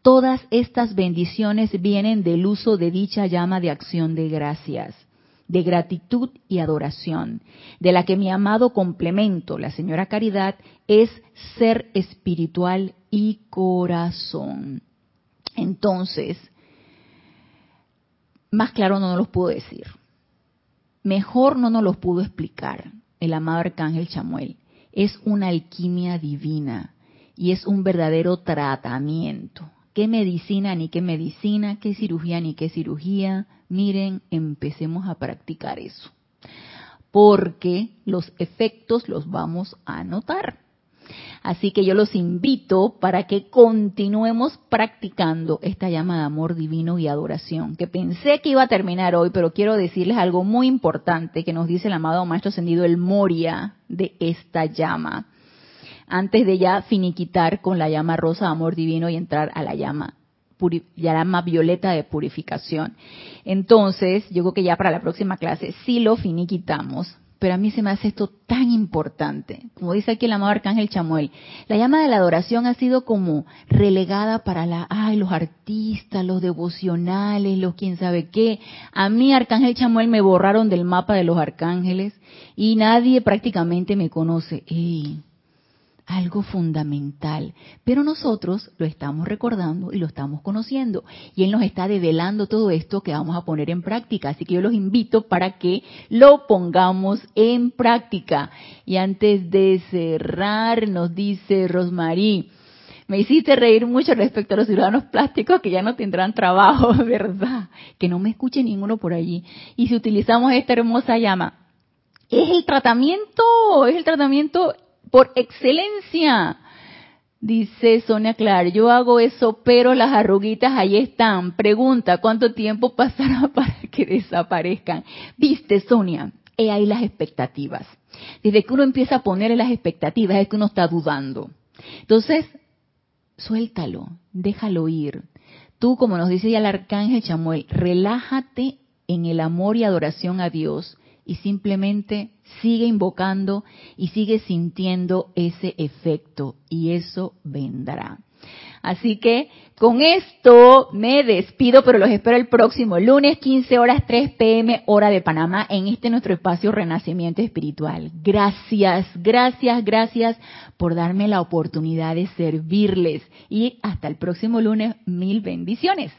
Todas estas bendiciones vienen del uso de dicha llama de acción de gracias, de gratitud y adoración, de la que mi amado complemento, la señora Caridad, es ser espiritual y corazón. Entonces, más claro no nos los pudo decir. Mejor no nos los pudo explicar el amado arcángel Chamuel. Es una alquimia divina y es un verdadero tratamiento. ¿Qué medicina ni qué medicina? ¿Qué cirugía ni qué cirugía? Miren, empecemos a practicar eso. Porque los efectos los vamos a notar. Así que yo los invito para que continuemos practicando esta llama de amor divino y adoración, que pensé que iba a terminar hoy, pero quiero decirles algo muy importante que nos dice el amado Maestro Ascendido, el Moria de esta llama, antes de ya finiquitar con la llama rosa de amor divino y entrar a la llama llama violeta de purificación. Entonces, yo creo que ya para la próxima clase sí lo finiquitamos, pero a mí se me hace esto tan importante. Como dice aquí el amado Arcángel Chamuel, la llama de la adoración ha sido como relegada para la, ay, los artistas, los devocionales, los quién sabe qué. A mí Arcángel Chamuel me borraron del mapa de los arcángeles y nadie prácticamente me conoce. Ey, algo fundamental. Pero nosotros lo estamos recordando y lo estamos conociendo. Y Él nos está develando todo esto que vamos a poner en práctica. Así que yo los invito para que lo pongamos en práctica. Y antes de cerrar, nos dice Rosmarie, me hiciste reír mucho respecto a los ciudadanos plásticos que ya no tendrán trabajo, ¿verdad? Que no me escuche ninguno por allí. Y si utilizamos esta hermosa llama, Es el tratamiento, es el tratamiento por excelencia. Dice Sonia Clark, yo hago eso, pero las arruguitas ahí están. Pregunta, ¿cuánto tiempo pasará para que desaparezcan? Viste, Sonia, he ahí las expectativas. Desde que uno empieza a poner las expectativas es que uno está dudando. Entonces, suéltalo, déjalo ir. Tú, como nos dice ya el arcángel Chamuel, relájate en el amor y adoración a Dios y simplemente sigue invocando y sigue sintiendo ese efecto y eso vendrá. Así que con esto me despido, pero los espero el próximo lunes, 15 horas 3 pm, hora de Panamá, en este nuestro espacio Renacimiento Espiritual. Gracias, gracias, gracias por darme la oportunidad de servirles. Y hasta el próximo lunes, mil bendiciones.